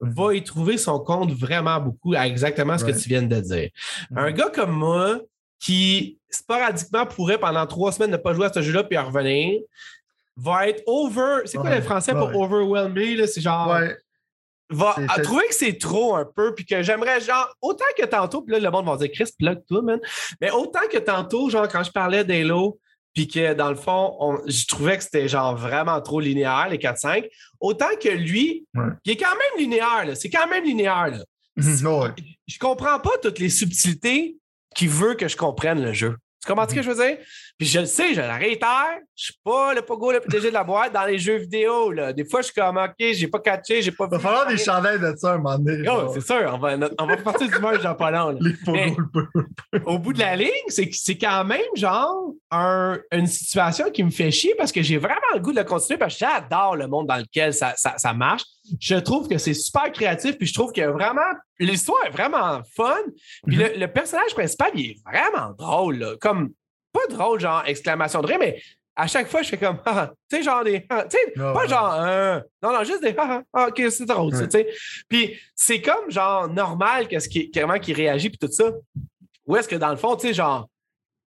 mhm. va y trouver son compte vraiment beaucoup à exactement ce que tu viens de dire. Mhm. Un gars comme moi, qui sporadiquement pourrait pendant trois semaines ne pas jouer à ce jeu-là puis en revenir, va être over. C'est quoi le français pour overwhelming? C'est genre. Va trouver que c'est trop un peu, puis que j'aimerais, genre, autant que tantôt, puis là, le monde va dire, Chris, plug toi, man. Mais autant que tantôt, genre, quand je parlais d'Halo, puis que dans le fond, je trouvais que c'était genre vraiment trop linéaire, les 4-5. Autant que lui, il est quand même linéaire, c'est quand même linéaire. Là. Mhm, je comprends pas toutes les subtilités qui veut que je comprenne le jeu. Tu comprends ce que je veux dire? Puis je le sais, je le réitère, je suis pas le pogo le PDG de la boîte dans les jeux vidéo. Là. Des fois, je suis comme, OK, j'ai pas catché, j'ai pas Il va falloir des chandelles de ça un moment donné. Oh, c'est sûr, on va, on va partir du long. là. Les pogos, le. Au bout de la ligne, c'est quand même genre un- une situation qui me fait chier parce que j'ai vraiment le goût de le continuer parce que j'adore le monde dans lequel ça, ça, ça marche. Je trouve que c'est super créatif puis je trouve que vraiment l'histoire est vraiment fun. Puis Mhm. le, le personnage principal, il est vraiment drôle. là. Comme pas drôle, genre exclamation de rire, mais à chaque fois, je fais comme, ah, tu sais, genre des, ah, tu sais, Ah, pas ouais. genre, euh, non, non, juste des, ah, ah, ah, ok, c'est drôle, Ouais. tu sais. Puis c'est comme, genre, normal qu'est-ce qui, comment qu'il réagit, puis tout ça. Ou est-ce que dans le fond, tu sais, genre,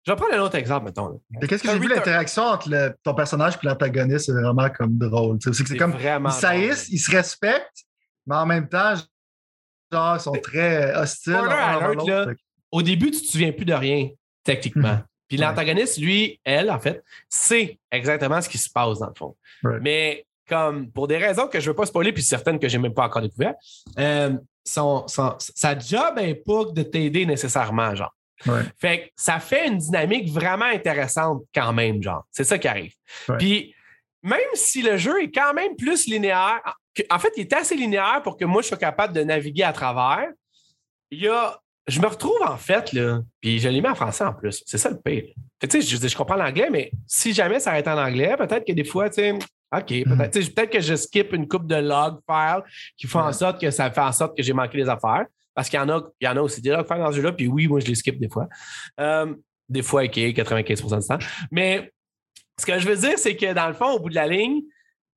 je vais prendre un autre exemple, mettons. Qu'est-ce que j'ai vu l'interaction entre le- ton personnage et l'antagoniste, c'est vraiment comme drôle. C'est que c'est C'est comme vraiment ils saillissent, ils se respectent, mais en même temps, genre, ils sont très hostiles. Alert, là. Fait que- Au début, tu te souviens plus de rien, techniquement. Mhm. Puis Ouais. l'antagoniste, lui, elle, en fait, sait exactement ce qui se passe dans le fond. Ouais. Mais comme pour des raisons que je ne veux pas spoiler, puis certaines que j'ai même pas encore découvertes, euh, son, son- sa job n'est pas de t'aider nécessairement, genre. Ouais. Fait que ça fait une dynamique vraiment intéressante quand même, genre. C'est ça qui arrive. Ouais. Puis même si le jeu est quand même plus linéaire, que- en fait, il est assez linéaire pour que moi, je sois capable de naviguer à travers, il y a. Je me retrouve en fait, là, puis je l'ai mis en français en plus. C'est ça le pire. Tu sais, je, je comprends l'anglais, mais si jamais ça arrête en anglais, peut-être que des fois, tu sais, OK, peut-être sais, peut-être que je skip une coupe de log files qui font en sorte que ça fait en sorte que j'ai manqué les affaires. Parce qu'il y en a, il y en a aussi des files dans ce jeu-là, puis oui, moi, je les skip des fois. Euh, des fois, OK, 95% du temps. Mais ce que je veux dire, c'est que dans le fond, au bout de la ligne,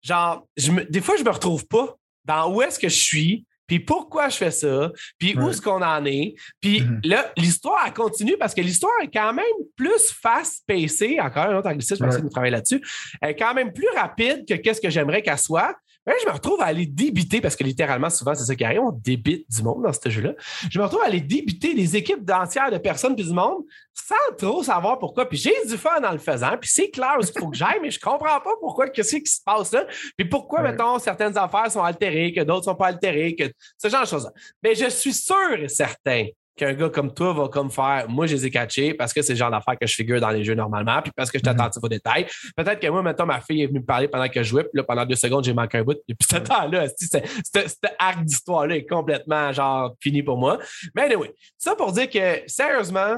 genre, je me- des fois, je me retrouve pas dans où est-ce que je suis, puis pourquoi je fais ça, puis où est-ce qu'on en est. Puis Mhm. là, l'histoire, elle continue parce que l'histoire est quand même plus fast-pacée. Encore un autre anglicisme, je Ouais. essayer de travailler là-dessus. Elle est quand même plus rapide que qu'est-ce que j'aimerais qu'elle soit. Là, je me retrouve à aller débiter, parce que littéralement, souvent, c'est ça qui arrive, on débite du monde dans ce jeu-là. Je me retrouve à aller débiter des équipes entières de personnes puis du monde sans trop savoir pourquoi. Puis j'ai du fun en le faisant, puis c'est clair où il faut que j'aille, mais je comprends pas pourquoi, qu'est-ce qui se passe là. Puis pourquoi, Ouais. mettons, certaines affaires sont altérées, que d'autres sont pas altérées, que ce genre de choses-là. Mais je suis sûr et certain qu'un gars comme toi va comme faire, moi, je les ai catchés parce que c'est le genre d'affaires que je figure dans les jeux normalement, puis parce que je suis Mhm. attentif aux détails. Peut-être que moi, mettons, ma fille est venue me parler pendant que je jouais, puis là, pendant deux secondes, j'ai manqué un bout. Et puis, ce temps-là, esti, c'est- ce ce arc d'histoire-là est complètement, genre, fini pour moi. Mais anyway, ça pour dire que, sérieusement,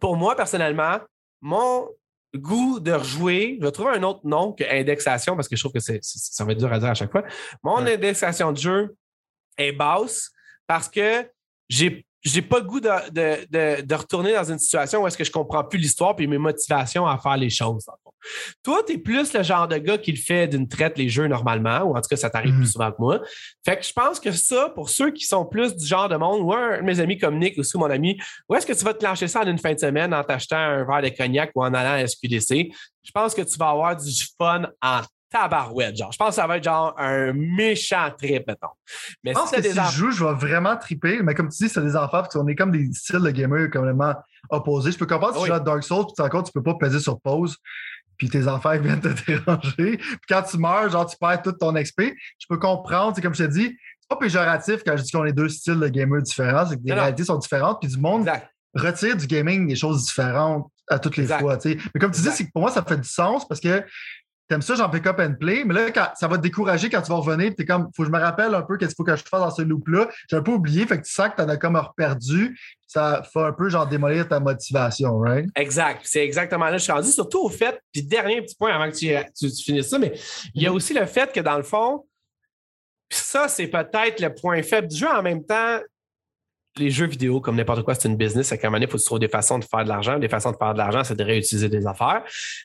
pour moi, personnellement, mon goût de rejouer, je vais trouver un autre nom que indexation parce que je trouve que c'est- ça va être dur à dire à chaque fois. Mon Ouais. indexation de jeu est basse parce que j'ai j'ai pas le goût de, de- de- de retourner dans une situation où est-ce que je comprends plus l'histoire puis mes motivations à faire les choses. Toi, tu es plus le genre de gars qui le fait d'une traite les jeux normalement, ou en tout cas, ça t'arrive Mhm. plus souvent que moi. Fait que je pense que ça, pour ceux qui sont plus du genre de monde, ou un de mes amis comme Nick aussi, mon ami, où est-ce que tu vas te clencher ça en une fin de semaine en t'achetant un verre de cognac ou en allant à SQDC? Je pense que tu vas avoir du fun en tabarouette. Genre, je pense que ça va être genre un méchant trip, mettons. Mais Je pense si que si je joue, je vais vraiment triper. Mais comme tu dis, c'est des enfants, parce qu'on est comme des styles de gamers complètement opposés. Je peux comprendre si Oui. tu joues à Dark Souls, puis encore, tu peux pas peser sur pause, puis tes enfants ils viennent te déranger. Puis quand tu meurs, genre, tu perds tout ton XP. Je peux comprendre, c'est comme je te dis, c'est pas péjoratif quand je dis qu'on est deux styles de gamers différents, c'est que les Non, non. réalités sont différentes, puis du monde Exact. retire du gaming des choses différentes à toutes les Exact. fois. Mais comme tu dis, Exact. c'est que pour moi, ça fait du sens parce que t'aimes ça, j'en pick up and play, mais là, quand, ça va te décourager quand tu vas revenir, tu es comme, faut que je me rappelle un peu qu'est-ce qu'il faut que je fasse dans ce loop-là. J'ai un peu oublié, fait que tu sens que t'en as comme perdu. Ça fait un peu genre démolir ta motivation, right? Exact. C'est exactement là que je suis rendu, surtout au fait, puis dernier petit point avant que tu, tu- tu finisses ça, mais il y a aussi le fait que dans le fond, ça, c'est peut-être le point faible du jeu. En même temps, les jeux vidéo, comme n'importe quoi, c'est une business. À un moment donné, il faut se trouver des façons de faire de l'argent. Des façons de faire de l'argent, c'est de réutiliser des affaires.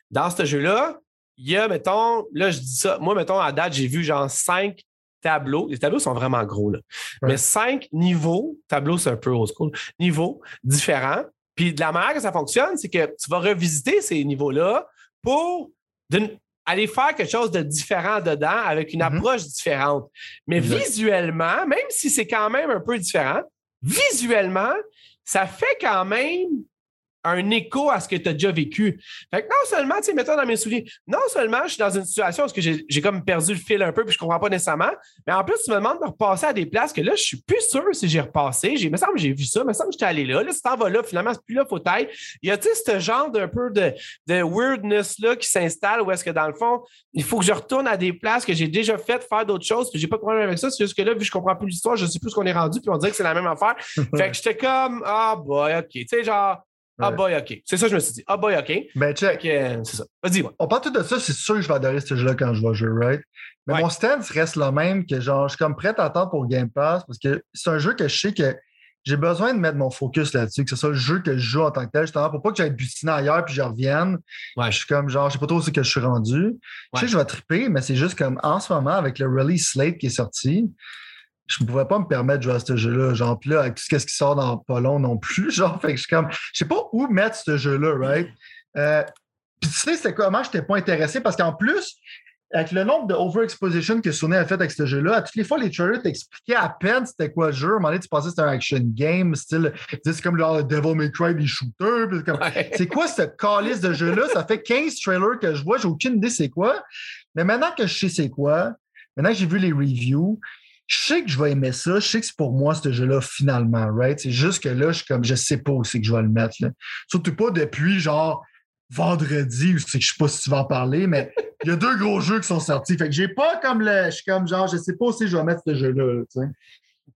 Dans ce jeu-là, il y a, mettons, là, je dis ça, moi, mettons, à date, j'ai vu genre cinq tableaux. Les tableaux sont vraiment gros, là. Ouais. Mais cinq niveaux, tableau, c'est un peu old school, niveaux différents. Puis de la manière que ça fonctionne, c'est que tu vas revisiter ces niveaux-là pour aller faire quelque chose de différent dedans avec une Mhm. approche différente. Mais Exact. visuellement, même si c'est quand même un peu différent, visuellement, ça fait quand même un écho à ce que tu as déjà vécu. Fait que non seulement, tu sais, mettons dans mes souvenirs, non seulement je suis dans une situation où j'ai, j'ai comme perdu le fil un peu puis je comprends pas nécessairement, mais en plus, tu me demandes de repasser à des places que là, je suis plus sûr si j'ai repassé. J'ai, me semble que j'ai vu ça, me semble que j'étais allé là. Là, si t'en vas là, finalement, c'est plus là, faut taille. Il y a, tu sais, ce genre d'un peu de, de weirdness-là qui s'installe où est-ce que dans le fond, il faut que je retourne à des places que j'ai déjà faites, faire d'autres choses, puis j'ai pas de problème avec ça. C'est juste que là, vu que je comprends plus l'histoire, je sais plus ce qu'on est rendu, puis on dirait que c'est la même affaire. fait que j'étais comme, ah, boy, OK. Tu sais, genre, ah boy, OK. C'est ça que je me suis dit. Ah boy, OK. Ben, check. Euh, c'est ça. Vas-y, moi. On parle tout de ça, c'est sûr que je vais adorer ce jeu-là quand je vais jouer, right? Mais mon stance reste le même que genre, je suis comme prêt à attendre pour Game Pass parce que c'est un jeu que je sais que j'ai besoin de mettre mon focus là-dessus, que ce soit le jeu que je joue en tant que tel, justement, pour pas que j'aille butiner ailleurs puis je revienne. Je suis comme genre, je sais pas trop où que je suis rendu. Je sais que je vais triper, mais c'est juste comme en ce moment, avec le release slate qui est sorti, je ne pouvais pas me permettre de jouer à ce jeu-là. Genre, puis là, avec tout ce qui sort dans pas long non plus, genre, fait que je suis comme, je sais pas où mettre ce jeu-là, right? Euh, puis tu sais, c'est comment je n'étais pas intéressé parce qu'en plus, avec le nombre de overexposition que Sony a fait avec ce jeu-là, à toutes les fois, les trailers t'expliquaient à peine c'était quoi le jeu. À un moment donné, tu pensais que c'était un action game, style, c'est comme genre Devil May Cry, des shooters. C'est quoi ce calice de jeu-là? Ça fait 15 trailers que je vois, j'ai aucune idée c'est quoi. Mais maintenant que je sais c'est quoi, maintenant que j'ai vu les reviews, je sais que je vais aimer ça, je sais que c'est pour moi ce jeu-là finalement, right? C'est juste que là, je suis comme, je sais pas où c'est que je vais le mettre. Surtout pas depuis genre vendredi, je sais que je sais pas si tu vas en parler, mais il y a deux gros jeux qui sont sortis. Fait que j'ai pas comme le. Je suis comme genre, je sais pas si je vais mettre ce jeu-là.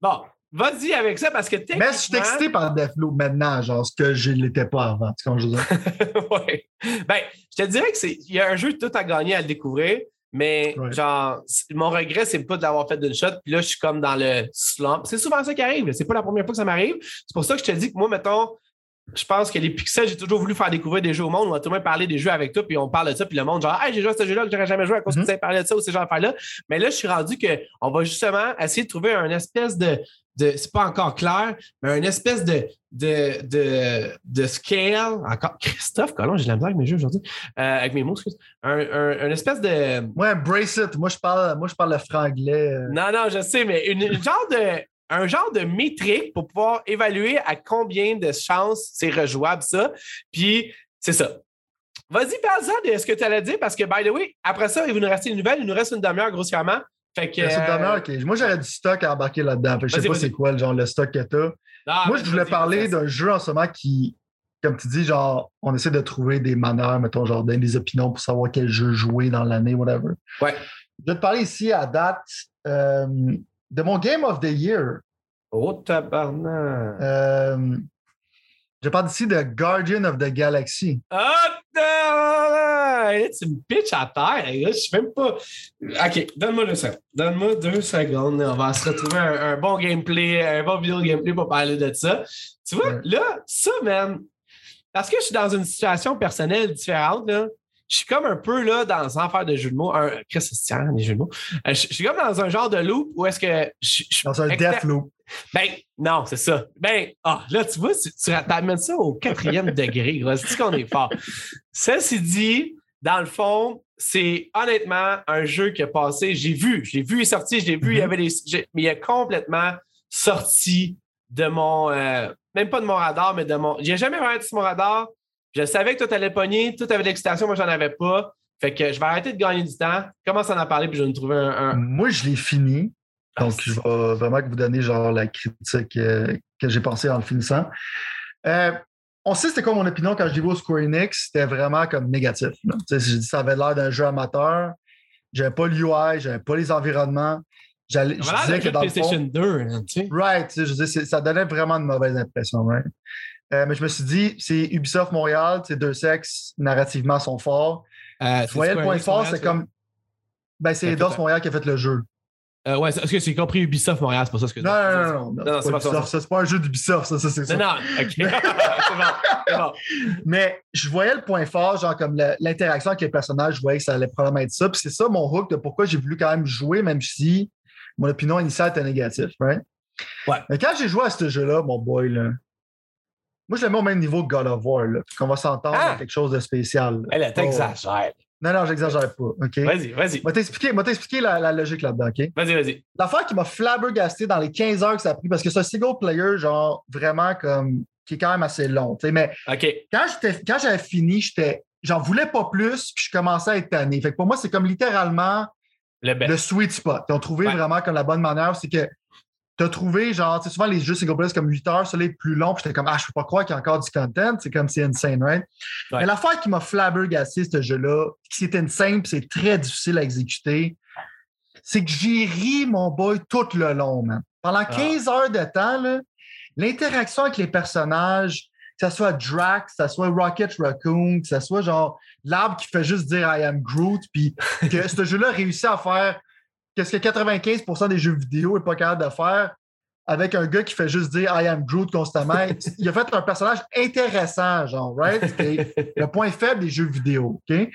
bon, vas-y avec ça parce que Mais je suis excité par Deathloop maintenant, genre ce que je l'étais pas avant. Tu je oui. Ben, je te dirais que c'est. Il y a un jeu tout à gagner à le découvrir. Mais genre, mon regret, c'est pas de l'avoir fait d'une shot. Puis là, je suis comme dans le slump. C'est souvent ça qui arrive. C'est pas la première fois que ça m'arrive. C'est pour ça que je te dis que moi, mettons, je pense que les pixels, j'ai toujours voulu faire découvrir des jeux au monde. On va tout le monde parler des jeux avec toi, puis on parle de ça, puis le monde, genre, hey, j'ai joué à ce jeu-là que j'aurais jamais joué à cause que mm-hmm. tu de ça ou ces genre d'affaires-là. Mais là, je suis rendu qu'on va justement essayer de trouver un espèce de, de c'est pas encore clair, mais une espèce de, de, de, de scale. Encore, Christophe Colomb, j'ai de la misère avec mes jeux aujourd'hui, euh, avec mes mots, excuse. Un, un, une espèce de. Ouais, brace it. Moi, je parle, moi, je parle le franglais. Euh. Non, non, je sais, mais une, une genre de un genre de métrique pour pouvoir évaluer à combien de chances c'est rejouable, ça. Puis, c'est ça. Vas-y, parle-en de ce que tu allais dire, parce que, by the way, après ça, il va nous rester une nouvelle. Il nous reste une demi-heure, grossièrement. Fait que, euh... Moi, j'aurais du stock à embarquer là-dedans. Je sais pas c'est quoi le genre le stock que tu as. Moi, je voulais parler d'un jeu en ce moment qui, comme tu dis, genre, on essaie de trouver des manières, mettons, genre, donner des opinions pour savoir quel jeu jouer dans l'année, whatever. Ouais. Je vais te parler ici à date. Euh, de mon Game of the Year. Oh, tabarnak! Euh, je parle ici de Guardian of the Galaxy. Ah, oh, tu me pitches à terre, je sais même pas. OK, donne-moi deux secondes. Donne-moi deux secondes. On va se retrouver un, bon gameplay, un bon vidéo gameplay pour parler de ça. Tu vois, là, ça, man, parce que je suis dans une situation personnelle différente, là, je suis comme un peu là dans un affaire de jeu de mots. Un, Christian, des jeux de mots. Euh, je, suis comme dans un genre de loop où est-ce que. Je, dans un death loop. Ben, non, c'est ça. Ben, ah, là, tu vois, tu, tu amènes ça au quatrième degré. C'est qu'on est fort. Ceci dit, dans le fond, c'est honnêtement un jeu qui a passé. J'ai vu, j'ai vu, il est sorti, je l'ai vu, il y mm-hmm. avait des. Mais il est complètement sorti de mon. Euh, même pas de mon radar, mais de mon. J'ai jamais vraiment été sur mon radar. Je savais que toi, tu allais pogner, tout avait de l'excitation, moi, j'en avais pas. Fait que je vais arrêter de gagner du temps. Commence à en parler, puis je vais nous trouver un. Moi, je l'ai fini. Ah, donc, je vais vraiment vous donner genre la critique euh, que j'ai pensé en le finissant. Euh, on sait c'était quoi mon opinion quand je l'ai vu au Square Enix. C'était vraiment comme négatif. J'ai dit ça avait l'air d'un jeu amateur. J'avais pas l'UI, j'avais pas les environnements. Je disais que dans PlayStation 2, hein, tu sais. Right, je disais, ça donnait vraiment de mauvaises impressions, right? Euh, mais je me suis dit, c'est Ubisoft Montréal, ces deux sexes, narrativement, sont forts. Euh, tu voyais le point fort, c'est comme. Ben, c'est Eidos Montréal qui a fait le jeu. Euh, ouais, est-ce que c'est compris Ubisoft Montréal? C'est pas ça ce que Non, non, non, non. non, non c'est pas, ça. C'est pas un jeu d'Ubisoft, ça, ça c'est ça. Non, non, ok. c'est bon, bon. Mais je voyais le point fort, genre comme l'interaction avec les personnages, je voyais que ça allait probablement être ça. Puis c'est ça mon hook de pourquoi j'ai voulu quand même jouer, même si mon opinion initiale était négative, right? Ouais. Mais quand j'ai joué à ce jeu-là, mon boy, là, moi, je le mets au même niveau que God of War, là, qu'on va s'entendre ah! quelque chose de spécial. Elle est t'exagères. Non, non, j'exagère pas. OK? Vas-y, vas-y. Je vais t'expliquer la, la, logique là-dedans, OK? Vas-y, vas-y. L'affaire qui m'a flabbergasté dans les 15 heures que ça a pris, parce que c'est un single player, genre, vraiment comme qui est quand même assez long. Mais quand, quand j'avais fini, j'étais. J'en voulais pas plus, puis je commençais à être tanné. Fait que pour moi, c'est comme littéralement le, sweet spot. Ils ont trouvé vraiment comme la bonne manière. C'est que tu as trouvé, genre, tu sais, souvent les jeux single player, c'est comme 8 heures, ça les plus long, puis j'étais comme, ah, je peux pas croire qu'il y a encore du content. C'est comme, c'est insane, right? Mais l'affaire qui m'a flabbergassé, ce jeu-là, c'est insane, puis c'est très difficile à exécuter, c'est que j'ai ri, mon boy, tout le long, man. Pendant 15 ah. heures de temps, l'interaction avec les personnages, que ce soit Drax, que ce soit Rocket Raccoon, que ce soit genre l'arbre qui fait juste dire I am Groot, puis que ce jeu-là réussit à faire qu'est-ce que 95% des jeux vidéo n'est pas capable de faire avec un gars qui fait juste dire I am Groot constamment. il a fait un personnage intéressant, genre, right? le point faible des jeux vidéo, OK?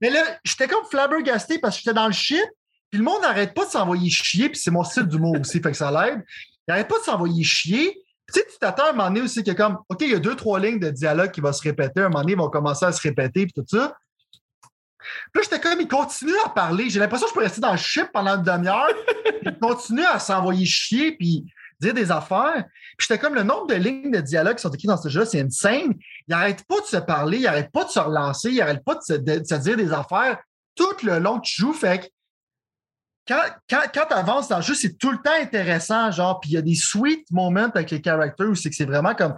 Mais là, j'étais comme flabbergasté parce que j'étais dans le shit, puis le monde n'arrête pas de s'envoyer chier, puis c'est mon style d'humour aussi, fait que ça l'aide. Il n'arrête pas de s'envoyer chier. Tu sais, tu t'attends à un moment donné aussi que comme, OK, il y a deux, trois lignes de dialogue qui vont se répéter, à un moment donné, ils vont commencer à se répéter, puis tout ça. Puis là, j'étais comme, il continue à parler. J'ai l'impression que je peux rester dans le chip pendant une demi-heure. il continue à s'envoyer chier puis dire des affaires. Puis j'étais comme, le nombre de lignes de dialogue qui sont écrites dans ce jeu-là, c'est insane. Il n'arrête pas de se parler, il n'arrête pas de se relancer, il n'arrête pas de se, dire des affaires tout le long que tu joues. Fait que quand, quand, quand tu avances dans le jeu, c'est tout le temps intéressant, genre, puis il y a des sweet moments avec les characters où c'est que c'est vraiment comme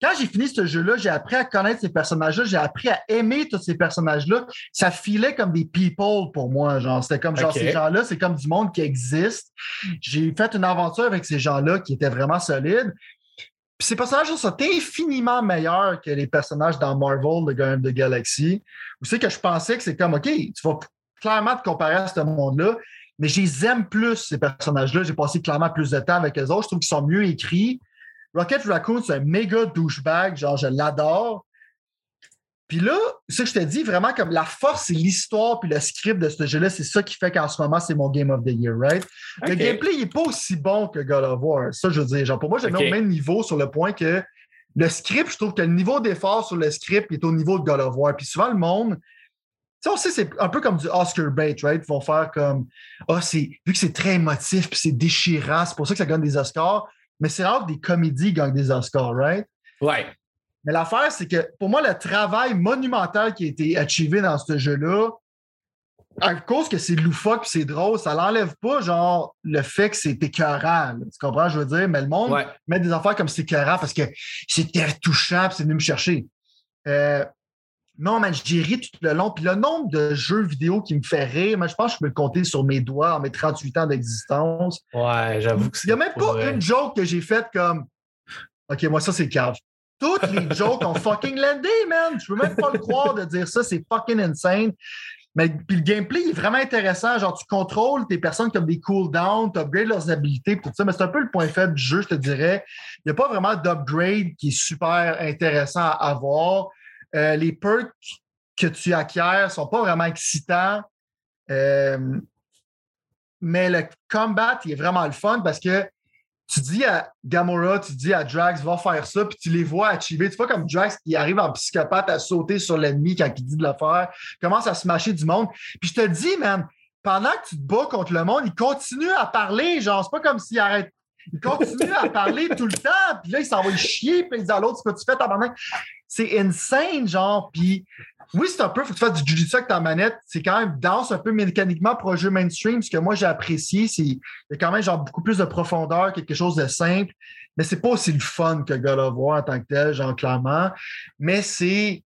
quand j'ai fini ce jeu-là, j'ai appris à connaître ces personnages-là, j'ai appris à aimer tous ces personnages-là. Ça filait comme des people pour moi. Genre, c'était comme genre ces gens-là, c'est comme du monde qui existe. J'ai fait une aventure avec ces gens-là qui étaient vraiment solides. Puis ces personnages-là sont infiniment meilleurs que les personnages dans Marvel, le Guardian de Galaxy. Où c'est que je pensais que c'est comme OK, tu vas clairement te comparer à ce monde-là. Mais je les aime plus, ces personnages-là. J'ai passé clairement plus de temps avec eux autres. Je trouve qu'ils sont mieux écrits. Rocket Raccoon, c'est un méga douchebag, genre je l'adore. Puis là, ce que je te dis, vraiment comme la force, c'est l'histoire puis le script de ce jeu-là, c'est ça qui fait qu'en ce moment, c'est mon Game of the Year, right? Le gameplay, il n'est pas aussi bon que God of War. Ça, je veux dire. Genre, pour moi, j'ai okay. au même niveau sur le point que le script, je trouve que le niveau d'effort sur le script est au niveau de God of War. Puis souvent, le monde, tu sais, on sait, c'est un peu comme du Oscar bait, right? Ils vont faire comme, ah, oh, c'est, vu que c'est très émotif puis c'est déchirant, c'est pour ça que ça gagne des Oscars mais c'est rare que des comédies gagnent des Oscars, right? Ouais. Mais l'affaire, c'est que pour moi, le travail monumental qui a été achivé dans ce jeu-là, à cause que c'est loufoque et c'est drôle, ça l'enlève pas, genre, le fait que c'est écœurant. tu comprends, je veux dire? Mais le monde met des affaires comme c'est écœurant parce que c'était touchant et c'est venu me chercher. Euh, non, mais j'ai ri tout le long. Puis le nombre de jeux vidéo qui me fait rire, je pense que je peux le compter sur mes doigts en mes 38 ans d'existence. Ouais, j'avoue que c'est. Il n'y a même pas une joke que j'ai faite comme OK, moi, ça, c'est cave. Toutes les jokes ont fucking landé, man. Je peux même pas le croire de dire ça. C'est fucking insane. Mais puis le gameplay est vraiment intéressant. Genre, tu contrôles tes personnes comme des cooldowns, tu upgrades leurs habilités, tout ça. Mais c'est un peu le point faible du jeu, je te dirais. Il n'y a pas vraiment d'upgrade qui est super intéressant à avoir. Euh, les perks que tu acquiers ne sont pas vraiment excitants. Euh, mais le combat, il est vraiment le fun parce que tu dis à Gamora, tu dis à Drax, va faire ça, puis tu les vois achiever. Tu vois comme Drax qui arrive en psychopathe à sauter sur l'ennemi quand il dit de le faire, commence à se mâcher du monde. Puis je te dis, man, pendant que tu te bats contre le monde, il continue à parler. Genre, c'est pas comme s'il arrête. Il continue à parler tout le temps, puis là, il s'en va chier, puis il dit à l'autre, ce que tu fais, tabarnak c'est insane, genre. Puis oui, c'est un peu, faut que tu fasses du jujitsu avec ta manette. C'est quand même dense un peu mécaniquement pour un jeu mainstream. Ce que moi, j'ai apprécié, c'est il y a quand même genre beaucoup plus de profondeur, quelque chose de simple. Mais c'est pas aussi le fun que God of War en tant que tel, genre, clairement. Mais c'est.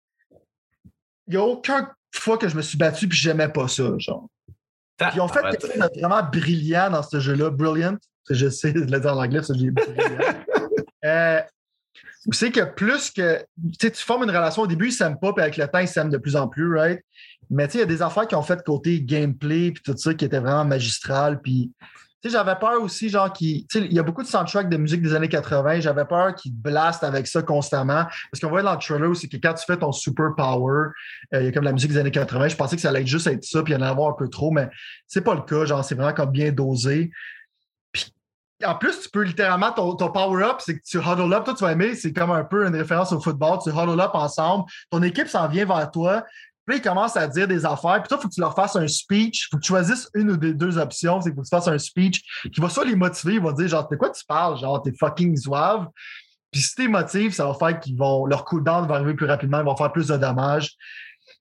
Il n'y a aucune fois que je me suis battu puis j'aimais pas ça, genre. Puis ils ont fait quelque chose de vraiment brillant dans ce jeu-là. Brilliant. Je sais le dire en anglais, ça, j'ai euh, c'est que plus que tu formes une relation au début, ils s'aiment pas, puis avec le temps, ils s'aiment de plus en plus, right? Mais il y a des affaires qui ont fait côté gameplay, puis tout ça, qui étaient vraiment magistral. Puis j'avais peur aussi, genre, qui. Il y a beaucoup de soundtracks de musique des années 80. J'avais peur qu'ils blastent avec ça constamment. Parce qu'on voit dans le trailer, c'est que quand tu fais ton super power, euh, il y a comme la musique des années 80. Je pensais que ça allait juste être ça, puis il y en avoir un peu trop, mais c'est pas le cas. Genre, c'est vraiment comme bien dosé en plus, tu peux littéralement, ton, power-up, c'est que tu huddle up, toi, tu vas aimer, c'est comme un peu une référence au football, tu huddle up ensemble, ton équipe s'en vient vers toi, puis ils commencent à dire des affaires, puis toi, il faut que tu leur fasses un speech, il faut que tu choisisses une ou des deux options, c'est que tu fasses un speech qui va soit les motiver, ils vont dire, genre, de quoi tu parles, genre, t'es fucking zouave. Puis si t'es motivé, ça va faire qu'ils vont. Leur cooldown va arriver plus rapidement, ils vont faire plus de dommages.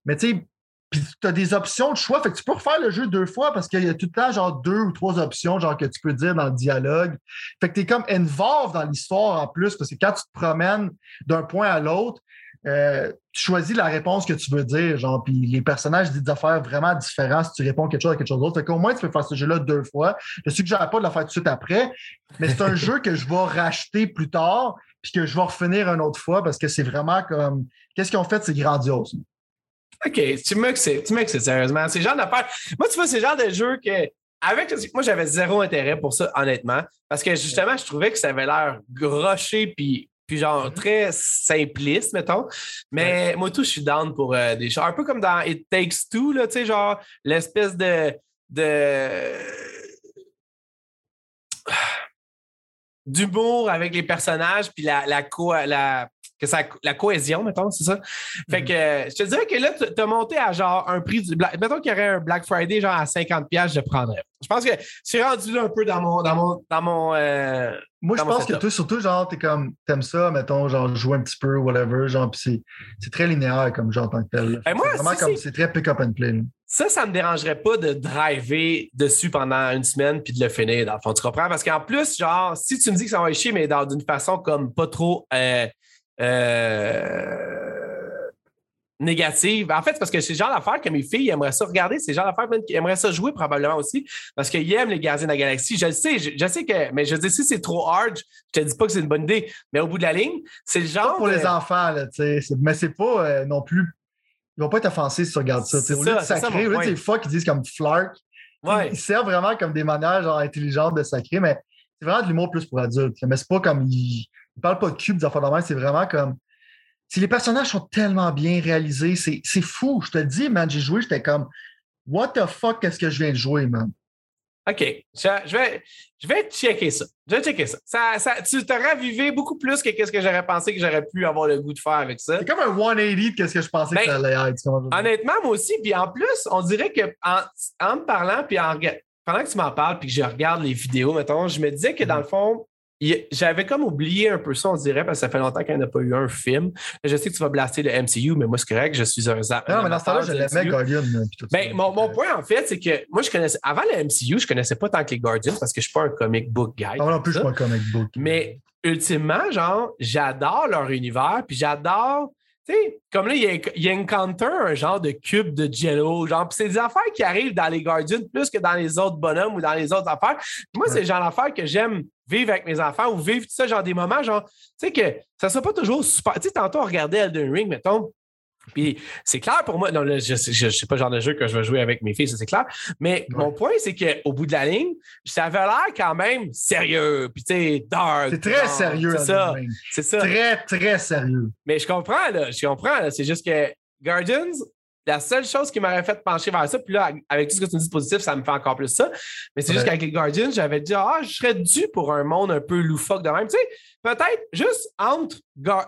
Mais tu sais, puis tu as des options de choix. Fait que tu peux refaire le jeu deux fois parce qu'il y a tout le temps, genre, deux ou trois options, genre, que tu peux dire dans le dialogue. Fait que tu es comme involved dans l'histoire en plus, parce que quand tu te promènes d'un point à l'autre, euh, tu choisis la réponse que tu veux dire, genre, puis les personnages disent des affaires vraiment différentes si tu réponds quelque chose à quelque chose d'autre. Fait qu'au moins, tu peux faire ce jeu-là deux fois. Je suggère pas de le faire tout de suite après, mais c'est un jeu que je vais racheter plus tard, puis que je vais refinir une autre fois parce que c'est vraiment comme. Qu'est-ce qu'ils ont fait, c'est grandiose. OK, tu me que c'est, tu c'est sérieusement. C'est genre d'affaires. Moi, tu vois, c'est le genre de jeu que. Avec, moi, j'avais zéro intérêt pour ça, honnêtement, parce que justement, je trouvais que ça avait l'air groché puis, puis genre très simpliste, mettons. Mais moi, tout, je suis down pour euh, des choses. Un peu comme dans It Takes Two, là, tu sais, genre l'espèce de. de d'humour avec les personnages, puis la, la, la, que ça, la cohésion, mettons, c'est ça? Fait que je te dirais que là, tu as monté à genre un prix du Black. Mettons qu'il y aurait un Black Friday genre à 50$, je prendrais. Je pense que c'est rendu là un peu dans mon. Dans mon, dans mon euh, Moi, je pense que toi, surtout, genre, t'es comme, t'aimes ça, mettons, genre, jouer un petit peu, whatever, genre, puis c'est très linéaire comme genre en tant que tel. Ben, moi, c'est vraiment comme, c'est très pick-up and play. Ça, ça me dérangerait pas de driver dessus pendant une semaine puis de le finir, dans le fond. Tu comprends? Parce qu'en plus, genre, si tu me dis que ça va chier, mais dans d'une façon comme pas trop. Euh, négative. En fait, parce que c'est le genre d'affaires que mes filles aimeraient ça regarder, c'est le genre d'affaires qui aimeraient ça jouer probablement aussi, parce qu'ils aiment les gardiens de la galaxie. Je le sais, je, sais que, mais je dis si c'est trop hard, je te dis pas que c'est une bonne idée, mais au bout de la ligne, c'est le genre. pour les enfants, là, tu sais, mais c'est pas euh, non plus. Ils vont pas être offensés si tu regardes ça. Au lieu de sacrer, au lieu de ces fuck, ils disent comme flark. Ouais. Ils servent vraiment comme des manières genre intelligentes de sacrer, mais c'est vraiment de l'humour plus pour adultes. Mais c'est pas comme ils ne parle pas de cube, des affaires de c'est vraiment comme. Si les personnages sont tellement bien réalisés, c'est fou. Je te le dis, man, j'ai joué, j'étais comme What the fuck, qu'est-ce que je viens de jouer, man? OK. Je, vais, je vais checker ça. Je vais checker ça. ça, ça tu te ravivé beaucoup plus que ce que j'aurais pensé que j'aurais pu avoir le goût de faire avec ça. C'est comme un 180 de ce que je pensais que ben, ça allait être. Honnêtement, moi aussi. Puis en plus, on dirait que en, en me parlant, puis en, pendant que tu m'en parles, puis que je regarde les vidéos, mettons, je me disais que dans le fond, j'avais comme oublié un peu ça, on dirait, parce que ça fait longtemps qu'il n'y a pas eu un film. Je sais que tu vas blaster le MCU, mais moi, c'est correct, je suis un zap. Non, mais dans ce temps-là, je l'aimais, Guardian. Ben, mon, mon, point, en fait, c'est que moi, je connaissais, avant le MCU, je connaissais pas tant que les Guardians parce que je suis pas un comic book guy. Non, non plus, je suis pas un comic book. Mais ultimement, genre, j'adore leur univers, puis j'adore comme là, il y, a, il y a Encounter, un genre de cube de jello. Genre, c'est des affaires qui arrivent dans les Guardians plus que dans les autres bonhommes ou dans les autres affaires. moi, c'est le genre d'affaires que j'aime vivre avec mes enfants ou vivre tout ça, genre des moments, genre, tu sais, que ça ne soit pas toujours super. Tu sais, tantôt, on regardait Elden Ring, mettons. Puis c'est clair pour moi. Non, là, je ne sais pas le genre de jeu que je vais jouer avec mes filles, ça c'est clair. Mais mon point, c'est qu'au bout de la ligne, ça avait l'air quand même sérieux. Puis tu sais, dark. C'est très sérieux. C'est ça. C'est ça. Très, très sérieux. Mais je comprends, là. Je comprends. C'est juste que Guardians, la seule chose qui m'aurait fait pencher vers ça, puis là, avec tout ce que tu me dis positif, ça me fait encore plus ça. Mais c'est juste qu'avec les Guardians, j'avais dit, ah, je serais dû pour un monde un peu loufoque de même. Tu sais, peut-être juste entre,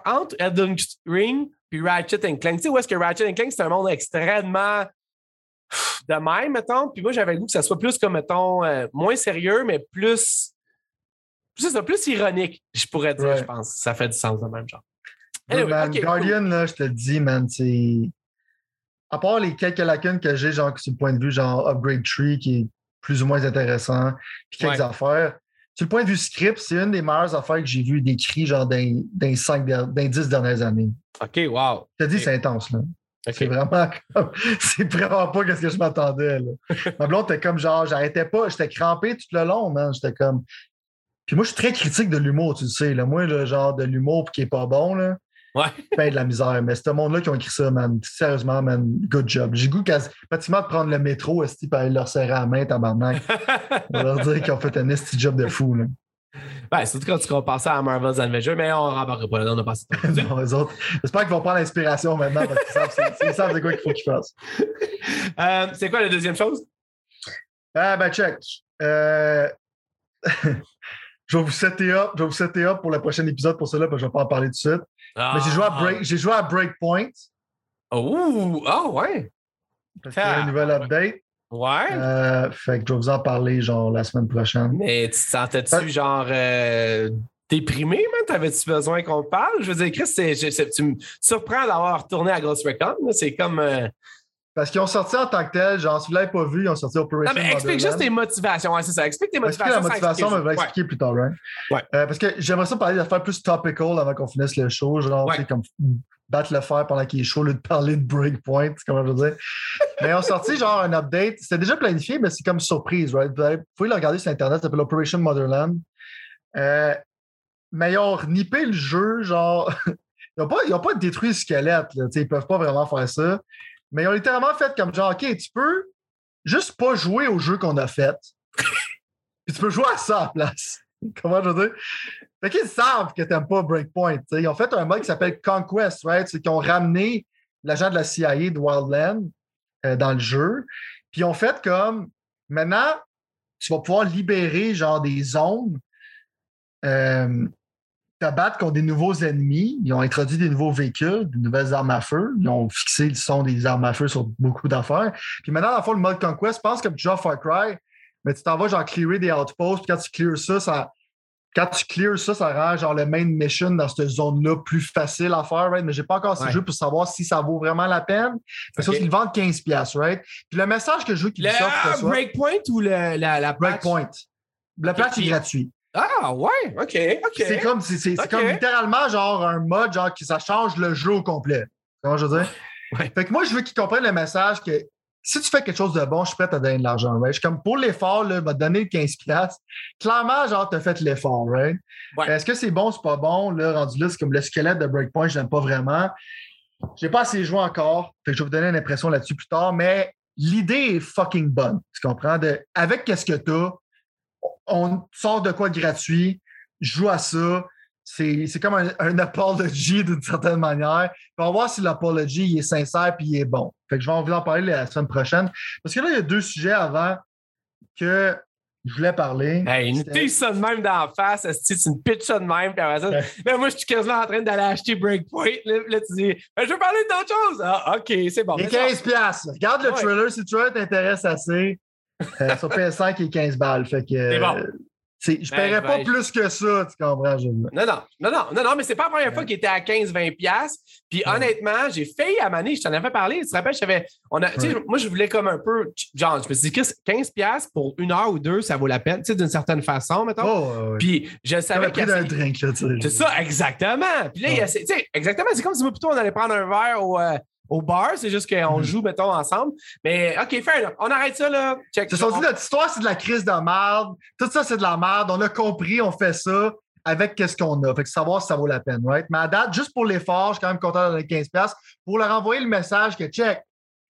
entre Elden Ring puis Ratchet Clank. Tu sais, où est-ce que Ratchet Clank, c'est un monde extrêmement de même, mettons? Puis moi, j'avais le goût que ça soit plus comme, mettons, euh, moins sérieux, mais plus. C'est plus ironique, je pourrais dire, je pense. Ça fait du sens de même genre. Guardian, là, je te le dis, man, c'est. À part les quelques lacunes que j'ai, genre, sur le point de vue, genre, Upgrade Tree, qui est plus ou moins intéressant, puis quelques affaires. Sur le point de vue script, c'est une des meilleures affaires que j'ai vues décrites, genre, dans, dans, les dix dernières années. OK, wow. Je te dis, c'est intense, là. C'est vraiment C'est vraiment pas ce que je m'attendais. Ma blonde était comme genre, j'arrêtais pas, j'étais crampé tout le long, man. J'étais comme. Puis moi, je suis très critique de l'humour, tu le sais. Là. Moi, le genre de l'humour qui est pas bon, là. Ouais. de la misère. Mais ce monde-là qui ont écrit ça, man, sérieusement, man, good job. J'ai goût pratiquement de prendre le métro, esti, pour aller leur serrer la main, tabarnak. On leur dire qu'ils ont fait un esti job de fou, là. Ben, surtout quand tu compares ça à Marvel's Avengers, mais on ne rembarquera pas là, on a passé non, les autres. J'espère qu'ils vont prendre l'inspiration maintenant parce qu'ils savent, savent de quoi qu'il faut qu'ils fassent. Euh, c'est quoi la deuxième chose? Ah, ben, check. Euh... je vais vous setter up. Je vais vous setter up pour le prochain épisode pour cela, parce que je ne vais pas en parler tout de suite. Mais j'ai joué, à Break... j'ai joué à Breakpoint. Oh, oh ouais. Parce qu'il y a un nouvel update. Ouais. Euh, fait que je vais vous en parler genre la semaine prochaine. Mais tu te sentais-tu genre euh, déprimé, man? T'avais-tu besoin qu'on parle? Je veux dire, Chris, c'est, je- c'est- tu me surprends d'avoir retourné à Ghost Recon. C'est comme. euh, Parce qu'ils ont sorti en tant que tel, genre, si vous l'avez pas vu, ils ont sorti Operation Non, mais explique juste tes motivations. Ouais, c'est ça. Explique tes Explique motivations. la sans motivation, mais je vais expliquer- plus tard, right? Ouais. Euh, parce que j'aimerais ça parler d'affaires plus topical avant qu'on finisse le show, genre, Ouais. comme battre le fer pendant qu'il est chaud, au lieu de parler de breakpoint, c'est comment je veux dire. mais ils ont sorti genre un update, c'était déjà planifié, mais c'est comme surprise, right? Vous pouvez le regarder sur Internet, ça s'appelle Operation Motherland. Euh, mais ils ont nippé le jeu, genre. Ils n'ont pas, pas détruit le squelette, là, ils peuvent pas vraiment faire ça. Mais ils ont littéralement fait comme genre, OK, tu peux juste pas jouer au jeu qu'on a fait. Puis tu peux jouer à ça à la place. Comment je veux dire? Fait qu'ils savent que t'aimes pas Breakpoint. Ils ont fait un mode qui s'appelle Conquest, right? C'est qu'ils ont ramené l'agent de la CIA de Wildland euh, dans le jeu. Puis ils ont fait comme maintenant, tu vas pouvoir libérer genre des zones, euh, te battre contre des nouveaux ennemis. Ils ont introduit des nouveaux véhicules, des nouvelles armes à feu. Ils ont fixé le son des armes à feu sur beaucoup d'affaires. Puis maintenant, dans le fond, le mode Conquest, pense comme tu joues à Far Cry, mais tu t'en vas genre clearer des outposts. Puis quand tu clears ça, ça. Quand tu clears ça, ça rend genre le main mission dans cette zone-là plus facile à faire, right? Mais j'ai pas encore ce Ouais. jeu pour savoir si ça vaut vraiment la peine. Parce Ok. qu'ils le vendent 15$, right? Puis le message que je veux qu'ils Le sortent, soit breakpoint ou le, la, la patch? Breakpoint. Le patch est gratuit. Ah, ouais, OK, OK. C'est comme, c'est, c'est- comme littéralement genre un mode genre qui ça change le jeu au complet. Comment je veux dire? Ouais. Fait que moi, je veux qu'ils comprennent le message que si tu fais quelque chose de bon, je suis prêt à donner de l'argent. Right? Je suis comme pour l'effort, là, m'a donné 15$. Clairement, genre, tu as fait l'effort, right? Ouais. Est-ce que c'est bon, c'est pas bon? Là, rendu là, c'est comme le squelette de Breakpoint, je n'aime pas vraiment. J'ai pas assez joué encore. Fait que je vais vous donner une impression là-dessus plus tard, mais l'idée est fucking bonne. Tu comprends? De, avec qu'est-ce que tu as, on sort de quoi gratuit, joue à ça. C'est c'est comme un, un apology d'une certaine manière. Puis on va voir si l'apology il est sincère puis il est bon. Fait que je vais en vous en parler la semaine prochaine. Parce que là, il y a deux sujets avant que je voulais parler. Hey, une pitch ça de même d'en face, tu une pitch ça de même, puis ça, Ouais. moi, je suis quasiment en train d'aller acheter Breakpoint. Là, là, tu dis, Ben, je veux parler d'autre chose. Ah, OK, c'est bon. Ça- 15 piastres. Regarde le Ouais. trailer si le trailer t'intéresse assez. Euh, sur PS5, il est 15 balles. Fait que, C'est bon. euh, c'est- je Ben, paierais pas plus que ça, tu comprends? je- Non, non, non, non, non, non, mais c'est pas la première fois qu'il était à 15-20$. piastres. Puis Ouais. honnêtement, j'ai failli à Mané, je t'en avais parlé. Tu te rappelles, on a, Ouais. moi, je voulais comme un peu, genre, je me suis dit, Chris, 15$ piastres pour une heure ou deux, ça vaut la peine, tu sais, d'une certaine façon, mettons. Oh. Puis je Ça savais qu'il d'un drink, là, tu sais. C'est ça, exactement. Puis là, il Ouais. essa- tu sais, exactement, c'est comme si moi, plutôt, on allait prendre un verre au, euh, au bar, c'est juste qu'on Mhm. joue, mettons, ensemble. Mais OK, fair. On arrête ça, là. Check. Sont On- dit, notre histoire, c'est de la crise de merde. Tout ça, c'est de la merde. On a compris, on fait ça avec qu'est-ce qu'on a. Fait que savoir si ça vaut la peine, right? Mais à date, juste pour l'effort, je suis quand même content donner 15$ piastres pour leur envoyer le message que check.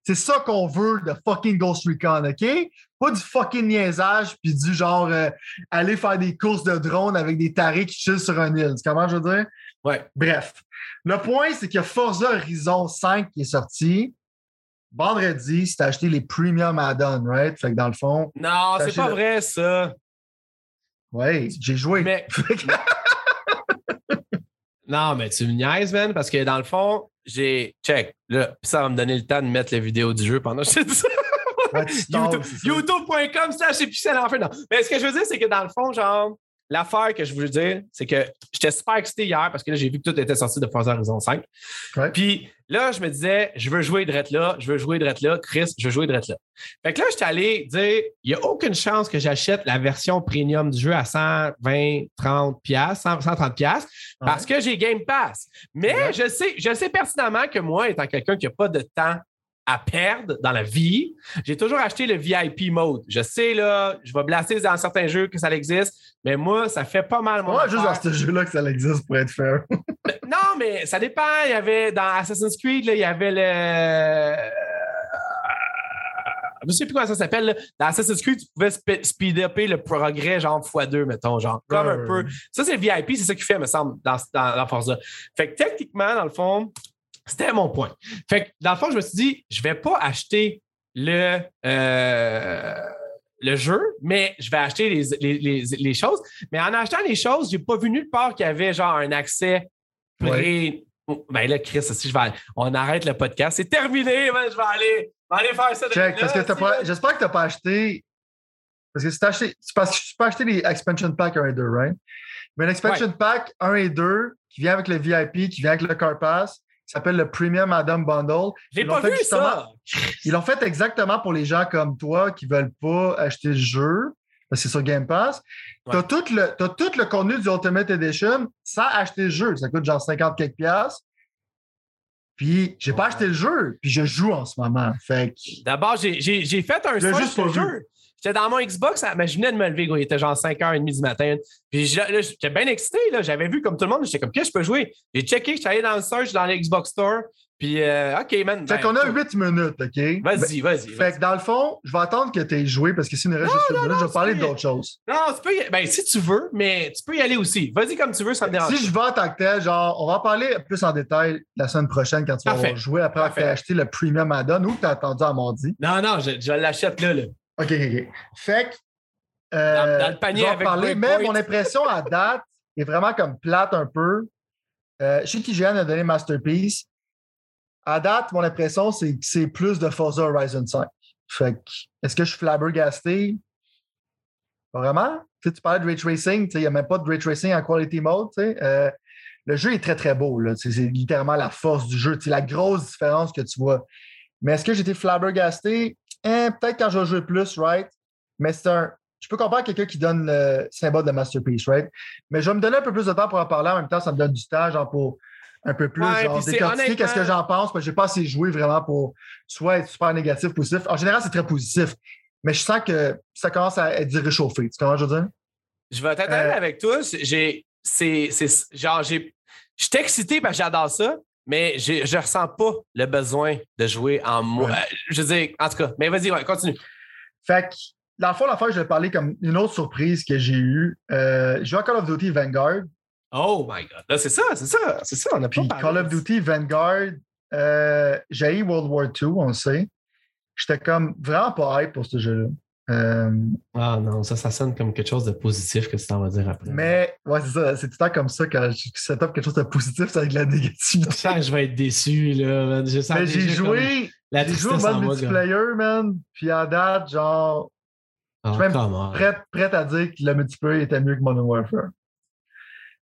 C'est ça qu'on veut de fucking Ghost Recon, OK? Pas du fucking niaisage puis du genre euh, aller faire des courses de drone avec des tarés qui chillent sur un île. Tu comment je veux dire? Ouais. Bref. Le point, c'est qu'il y a Forza Horizon 5 qui est sorti. Vendredi, t'as acheté les premium add-ons, right? Fait que dans le fond, Non, c'est pas le- vrai, ça. ouais, j'ai joué. Mais non, mais tu me niaises, man, parce que dans le fond, j'ai. Check. Là, ça va me donner le temps de mettre la vidéo du jeu pendant que je dis ça. C'est ça. YouTube.com slash épicène en fait. Non. Mais ce que je veux dire, c'est que dans le fond, genre, l'affaire que je voulais dire, c'est que j'étais super excité hier parce que là, j'ai vu que tout était sorti de Forza Horizon 5. Ouais. Puis là, je me disais, je veux jouer de là, je veux jouer de là, Chris, je veux jouer de là. Fait que là, j'étais allé dire, il n'y a aucune chance que j'achète la version premium du jeu à 120, 30 piastres, 100, 130 piastres parce que j'ai Game Pass. Mais Ouais. je sais, je sais pertinemment que moi, étant quelqu'un qui n'a pas de temps à perdre dans la vie, j'ai toujours acheté le VIP mode. Je sais, là, je vais blaster dans certains jeux que ça existe, mais moi, ça fait pas mal Ouais, juste dans ce jeu-là que ça existe pour être fair. Non, mais ça dépend. Il y avait dans Assassin's Creed, là, il y avait le. Je ne sais plus comment ça s'appelle. Dans Assassin's Creed, tu pouvais spe- speed upper le progrès, genre x2, mettons, genre. Comme un peu. Ça, c'est le VIP, c'est ça qu'il fait, me semble, dans, dans, dans Forza. Fait que techniquement, dans le fond, c'était mon point. Fait que dans le fond, je me suis dit, je vais pas acheter le. euh, le jeu, mais je vais acheter les, les, les, les choses. Mais en achetant les choses, j'ai pas vu nulle part qu'il y avait genre un accès pré. Ben là, Chris, si je vais aller- on arrête le podcast. C'est terminé, man, je vais aller, je vais aller faire ça. Check, là, parce que si, pas- j'espère que tu n'as pas acheté Parce que c'est acheté, parce que tu peux acheter les expansion pack 1 et 2, right? Mais l'expansion pack 1 et 2, qui vient avec le VIP, qui vient avec le Car Pass, s'appelle le Premium Adam Bundle. J'ai Ils pas l'ont fait vu ça! Ils l'ont fait exactement pour les gens comme toi qui veulent pas acheter le jeu. parce que C'est sur Game Pass. Ouais. Tu as tout, le, tout le contenu du Ultimate Edition sans acheter le jeu. Ça coûte genre 50 quelques piastres. Puis, j'ai pas Ouais. acheté le jeu. Puis, je joue en ce moment. Fait que. D'abord, j'ai- fait un search juste pas de vu. jeu. J'étais dans mon Xbox, mais je venais de me lever, gros. Il était genre 5h30 du matin. Puis j'étais bien excité. là. J'avais vu comme tout le monde. J'étais comme, qu'est-ce que je peux jouer? J'ai checké, j'étais allé dans le search, dans le Xbox Store. Puis, euh, OK, man. Fait ben, qu'on a 8 minutes, OK? Vas-y, vas-y. Ben, vas-y. Fait que dans le fond, je vais attendre que tu aies joué parce que si une reste juste une minute, je vais parler d'autres choses. Non, tu peux y... Ben, si tu veux, mais tu peux y aller aussi. Vas-y comme tu veux, ça me dérange. Si je vais en tant que tel, genre, on va en parler plus en détail la semaine prochaine quand tu vas Parfait. joué après avoir acheté le Premium add-on ou que tu as attendu à mardi. Non, non, je, je l'achète là, là. OK, OK, OK. Fait que. euh, Dans- dans le panier vais en avec parler, mais mon impression à date est vraiment comme plate un peu. Euh, je sais qu'IGN a donné Masterpiece. À date, mon impression, c'est que c'est plus de Forza Horizon 5. Fait que, est-ce que je suis flabbergasté? Pas vraiment? Tu, sais, tu parlais de ray tracing, il n'y a même pas de ray tracing en quality mode. Euh, le jeu est très, très beau. C'est littéralement la force du jeu. C'est la grosse différence que tu vois. Mais est-ce que j'étais flabbergasté? Hein, Peut-être quand je vais jouer plus, right? Mais c'est un. Je peux comprendre quelqu'un qui donne le symbole de Masterpiece, right? Mais je vais me donner un peu plus de temps pour en parler. En même temps, ça me donne du temps, genre pour un peu plus Ouais, genre, décortiquer qu'est-ce que j'en pense, parce que j'ai pas assez joué vraiment pour soit être super négatif, positif. En général, c'est très positif. Mais je sens que ça commence à être réchauffé. Tu comprends je veux dire? Je vais t'attendre Euh, avec toi. J'ai. C'est. c'est- Genre, j'ai. Je suis excité parce que j'adore ça, mais je ressens pas le besoin de jouer en moi. Ouais. Euh, Je veux dire, en tout cas, mais vas-y, ouais, continue. Fait que, dans le fond, l'affaire, je vais parler comme une autre surprise que j'ai eue. Euh, j'ai joué à Call of Duty Vanguard. Oh my God. Là, c'est ça, c'est ça, c'est ça. On a Puis Call of. Duty Vanguard, euh, j'ai eu World War II, on le sait. J'étais comme vraiment pas hype pour ce jeu-là. Euh, Ah non, ça, ça sonne comme quelque chose de positif que tu t'en vas dire après. mais ouais, c'est ça. C'est tout le temps comme ça quand je set up quelque chose de positif, c'est avec de la Je négativité. sens que je vais être déçu, là. Je sens Mais j'ai joué, j'ai joué au mode multiplayer, man. Puis à date, genre, Oh, je suis même on. prête, prête à dire que le multiplayer était mieux que Modern Warfare.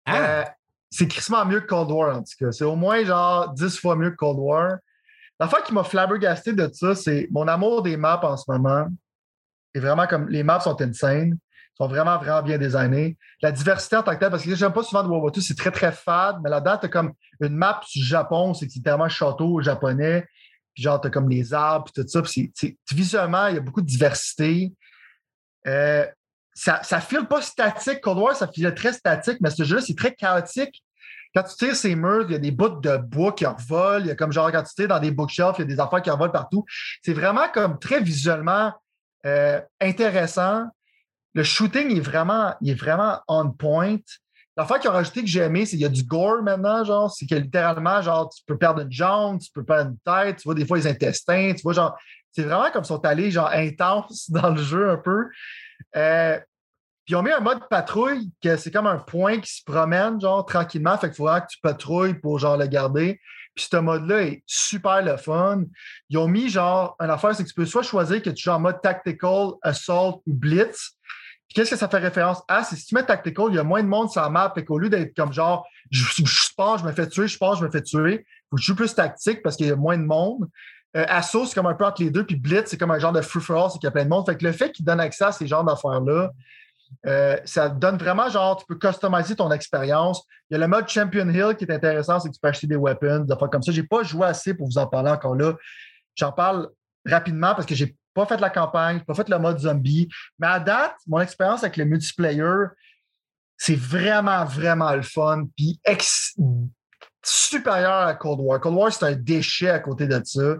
Ah, Euh, c'est crissement mieux que Cold War, en tout cas. C'est au moins genre 10 fois mieux que Cold War. L'affaire qui m'a flabbergasté de ça, c'est mon amour des maps en ce moment. Est vraiment comme les maps sont insane, sont vraiment, vraiment bien designées. La diversité en tant que telle, parce que j'aime pas souvent de II, c'est très, très fade, mais là-dedans, t'as comme une map du Japon, c'est littéralement château japonais, puis genre, t'as comme les arbres, puis tout ça. Puis visuellement, il y a beaucoup de diversité. Euh, ça, ça file pas statique. Cold War, ça file très statique, mais ce jeu-là, c'est très chaotique. Quand tu tires ces murs, il y a des bouts de bois qui revolent. Il y a comme genre quand tu tires dans des bookshelves, il y a des affaires qui revolent partout. C'est vraiment comme très visuellement euh, intéressant. Le shooting est vraiment, est vraiment on point. L'affaire qu'ils ont rajouté que j'ai aimé, c'est qu'il y a du gore maintenant, genre, c'est que littéralement, genre, tu peux perdre une jambe, tu peux perdre une tête, tu vois des fois les intestins, tu vois, genre, c'est vraiment comme ils sont allés, genre, intense dans le jeu un peu. Euh, puis ils ont mis un mode patrouille que c'est comme un point qui se promène, genre, tranquillement. Fait qu'il faut que tu patrouilles pour, genre, le garder. Puis ce mode-là est super le fun. Ils ont mis, genre, une affaire, c'est que tu peux soit choisir que tu joues en mode tactical, assault ou blitz. Puis qu'est-ce que ça fait référence à? C'est si tu mets tactical, il y a moins de monde sur la map. Fait qu'au lieu d'être comme genre, je, je, je je me fais tuer, je pars, je me fais tuer, faut que je joue plus tactique parce qu'il y a moins de monde. Euh, Assaut, c'est comme un peu entre les deux, puis Blitz, c'est comme un genre de free-for-all, c'est qu'il y a plein de monde. Fait que le fait qu'il donne accès à ces genres d'affaires-là, euh, ça donne vraiment genre, tu peux customiser ton expérience. Il y a le mode Champion Hill qui est intéressant, c'est que tu peux acheter des weapons, des affaires comme ça. J'ai pas joué assez pour vous en parler encore là. J'en parle rapidement parce que j'ai pas fait la campagne, pas fait le mode zombie. Mais à date, mon expérience avec le multiplayer, c'est vraiment, vraiment le fun. Puis supérieur à Cold War. Cold War, c'est un déchet à côté de ça.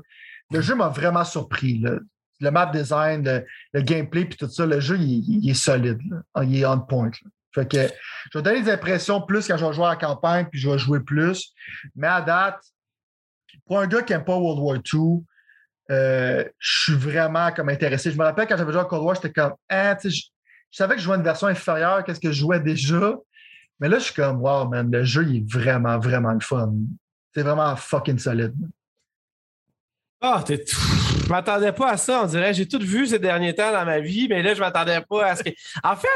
Le jeu m'a vraiment surpris. là. Le map design, le, gameplay, puis tout ça, le jeu, il, est solide. là. Il est on point. Fait que je vais donner des impressions plus quand je vais jouer à la campagne, puis je vais jouer plus. Mais à date, pour un gars qui n'aime pas World War II, euh, je suis vraiment comme intéressé. Je me rappelle quand j'avais joué à Cold War, j'étais comme, ah, sais, je, savais que je jouais une version inférieure qu'est-ce que je jouais déjà. Mais là, je suis comme, wow, man, le jeu, il est vraiment, vraiment le fun. C'est vraiment fucking solide. Ah, t'es. Je m'attendais pas à ça, on dirait. J'ai tout vu ces derniers temps dans ma vie, mais là, je m'attendais pas à ce que. En fait,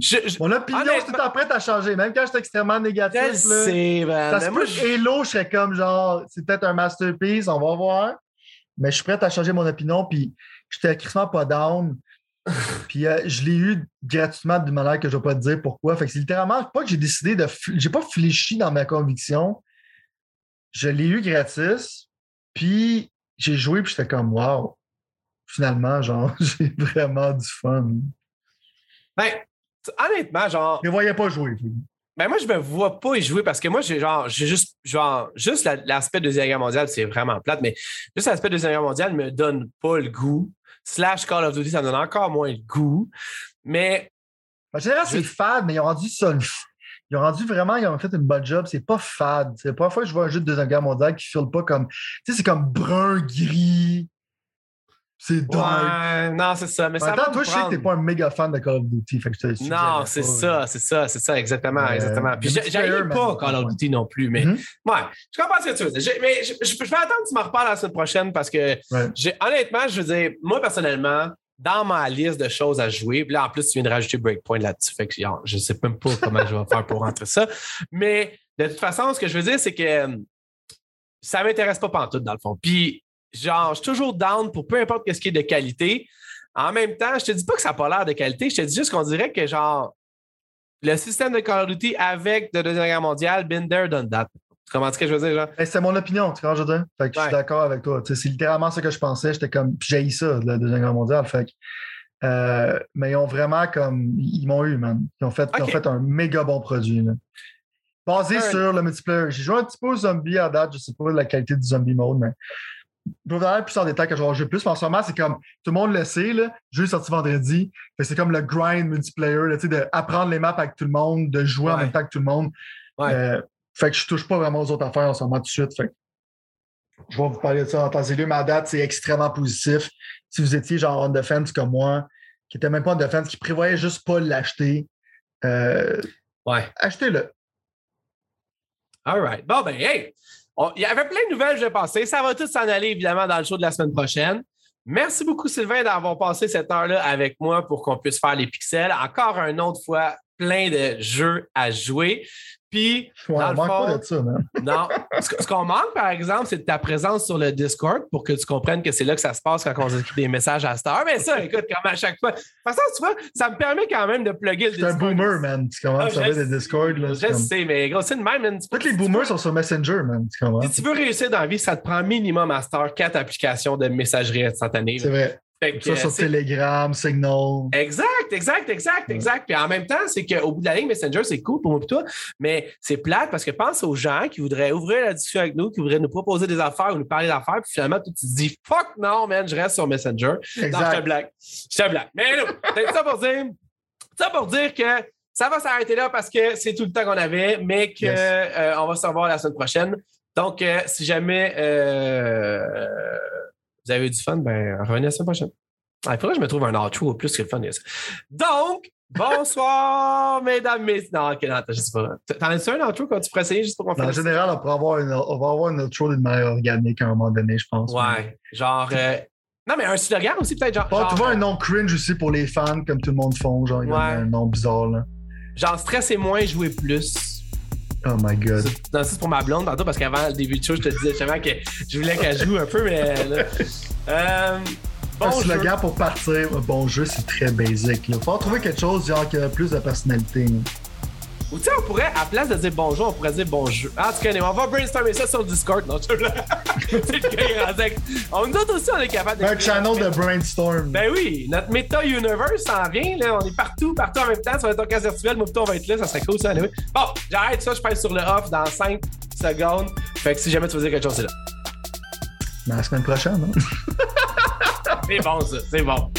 je, je... Mon opinion, je suis tout en prête à changer. Même quand j'étais extrêmement négatif. Man. Ça se peut je- que Halo, je serais comme genre, c'est peut-être un masterpiece, on va voir. Mais je suis prêt à changer mon opinion, puis j'étais crissement pas down. puis euh, je l'ai eu gratuitement d'une manière que je ne vais pas te dire pourquoi. Fait que c'est littéralement pas que j'ai décidé de. J'ai pas fléchi dans ma conviction. Je l'ai eu gratis, puis j'ai joué, puis j'étais comme, wow. Finalement, genre, j'ai vraiment du fun. Ben, honnêtement, genre, Je ne voyais pas jouer. ben moi, je me vois pas y jouer parce que moi, j'ai genre, j'ai juste, genre, juste la- l'aspect de Deuxième Guerre mondiale, c'est vraiment plate, mais juste l'aspect de Deuxième Guerre mondiale me donne pas le goût. Slash Call of Duty, ça me donne encore moins le goût. Mais En général, Je- c'est fade, mais ils ont rendu ça. le Ils ont rendu vraiment, ils ont fait une bonne job. C'est pas fade. C'est la première fois que je vois un jeu de Deuxième Guerre mondiale qui file pas comme. Tu sais, c'est comme brun, gris. C'est ouais, non, c'est ça. Mais ça me toi, je sais que t'es pas un méga fan de Call of Duty. Fait que je te Non, c'est ça, c'est ça, c'est ça, exactement, Euh, exactement. Puis j'arrive pas. Call of Duty non plus, mais Mhm. ouais, je comprends ce que tu veux dire. Mais je, je- je vais attendre que tu m'en reparles la semaine prochaine parce que Ouais. j'ai honnêtement, je veux dire, moi personnellement, dans ma liste de choses à jouer, là en plus tu viens de rajouter Breakpoint là-dessus, fait que je sais même pas comment je vais faire pour rentrer ça. Mais de toute façon, ce que je veux dire, c'est que euh, ça m'intéresse pas pantoute dans le fond. Puis genre, je suis toujours down pour peu importe ce qui est de qualité. En même temps, je te dis pas que ça n'a pas l'air de qualité, je te dis juste qu'on dirait que genre le système de Call of Duty avec de Deuxième Guerre mondiale, been there, done that. Tu comprends ce que je veux dire, genre? Ben, c'est mon opinion, tu comprends, je veux dire? Fait que je suis d'accord avec toi. Tu sais, C'est littéralement ce que je pensais. J'étais comme. J'ai ça, de la Deuxième Guerre mondiale. Fait que, euh, mais ils ont vraiment comme. Ils m'ont eu, man. Ils ont fait, ils ont fait un méga bon produit. là. Basé sur le multiplayer. J'ai joué un petit peu au zombie à date. Je sais pas la qualité du zombie mode, mais. Je vais vous donner plus en détail que je vais jouer plus. Mais en ce moment, c'est comme tout le monde le sait. Là, le jeu est sorti vendredi. C'est comme le grind multiplayer, tu d'apprendre les maps avec tout le monde, de jouer en même temps que tout le monde. Ouais. Euh, fait que je touche pas vraiment aux autres affaires en ce moment tout de suite. Fait que je vais vous parler de ça en temps et lieu. Ma date, c'est extrêmement positif. Si vous étiez genre on defense comme moi, qui était même pas on defense, qui prévoyait juste pas l'acheter, euh, Ouais. achetez-le. All right. Bon, ben, hey, il y avait plein de nouvelles, je vais passer. Ça va tout s'en aller, évidemment, dans le show de la semaine prochaine. Merci beaucoup, Sylvain, d'avoir passé cette heure-là avec moi pour qu'on puisse faire les pixels. Encore une autre fois, plein de jeux à jouer. Puis, Ouais, Dans on le manque fond- pas de ça, man. non, ce qu'on manque, par exemple, c'est de ta présence sur le Discord pour que tu comprennes que c'est là que ça se passe quand on écrit des messages à cette heure. Mais ça, écoute, comme à chaque fois. De toute façon, tu vois, ça me permet quand même de plugger le C'est un Discord. boomer, man. Tu Ah, commences à faire sais, des Discord. Là, Je comme- sais, mais gros, c'est de même. man. Tous les boomers veux- sont sur Messenger, man. Tu comprends? Si tu veux réussir dans la vie, ça te prend minimum à Star 4 applications de messagerie instantanée. C'est vrai. Fait que, Ça sur euh, Telegram, Signal. Exact, exact, exact, exact. Puis en même temps, c'est qu'au bout de la ligne, Messenger, c'est cool pour moi et toi, mais c'est plate parce que pense aux gens qui voudraient ouvrir la discussion avec nous, qui voudraient nous proposer des affaires ou nous parler d'affaires, puis finalement, tu te dis fuck non, man, je reste sur Messenger. Non, je te Exact. blague. Je te blague. Mais non, c'est ça pour dire, ça pour dire que ça va s'arrêter là parce que c'est tout le temps qu'on avait, mais qu'on Yes. va se revoir la semaine prochaine. Donc, euh, si jamais euh, vous avez eu du fun, ben revenez la semaine prochaine. Ah, il faudrait que je me trouve un outro plus que le fun. Donc, bonsoir, mesdames, messieurs. Non, ok, non, je sais pas. T'en as-tu un outro quand tu pourrais essayer juste pour qu'on En fasse général, on, pourra avoir une, on va avoir une outro d'une manière organique à un moment donné, je pense. Ouais, genre. euh, Non, mais un slogan aussi, peut-être. Genre, Bon, genre, tu vois un nom cringe aussi pour les fans, comme tout le monde font. Genre, il y a Ouais. un nom bizarre, là. genre, stresser moins, jouer plus. Oh my god. C'est- Non, ça, c'est pour ma blonde tantôt parce qu'avant le début de show, je te disais justement que je voulais qu'elle joue un peu, mais. là, euh, un bon jeu. slogan pour partir, un bon jeu, c'est très basic. Il faut trouver quelque chose genre, qui a plus de personnalité. là. Ou tu sais, on pourrait, à place de dire bonjour, on pourrait dire bonjour. Ah, en tout cas, on va brainstormer ça sur le Discord. Non, avec- On nous autres aussi, on est capable de. Un channel de brainstorm. Ben oui, notre Meta Universe s'en vient, là. On est partout, partout en même temps. Ça va être un cas virtuel. Moi, plutôt, on va être là. Ça serait cool, ça. anyway. Bon, j'arrête ça. Je passe sur le off dans 5 secondes. Fait que si jamais tu veux dire quelque chose, c'est là. Mais la semaine prochaine, hein? C'est bon, ça. C'est bon.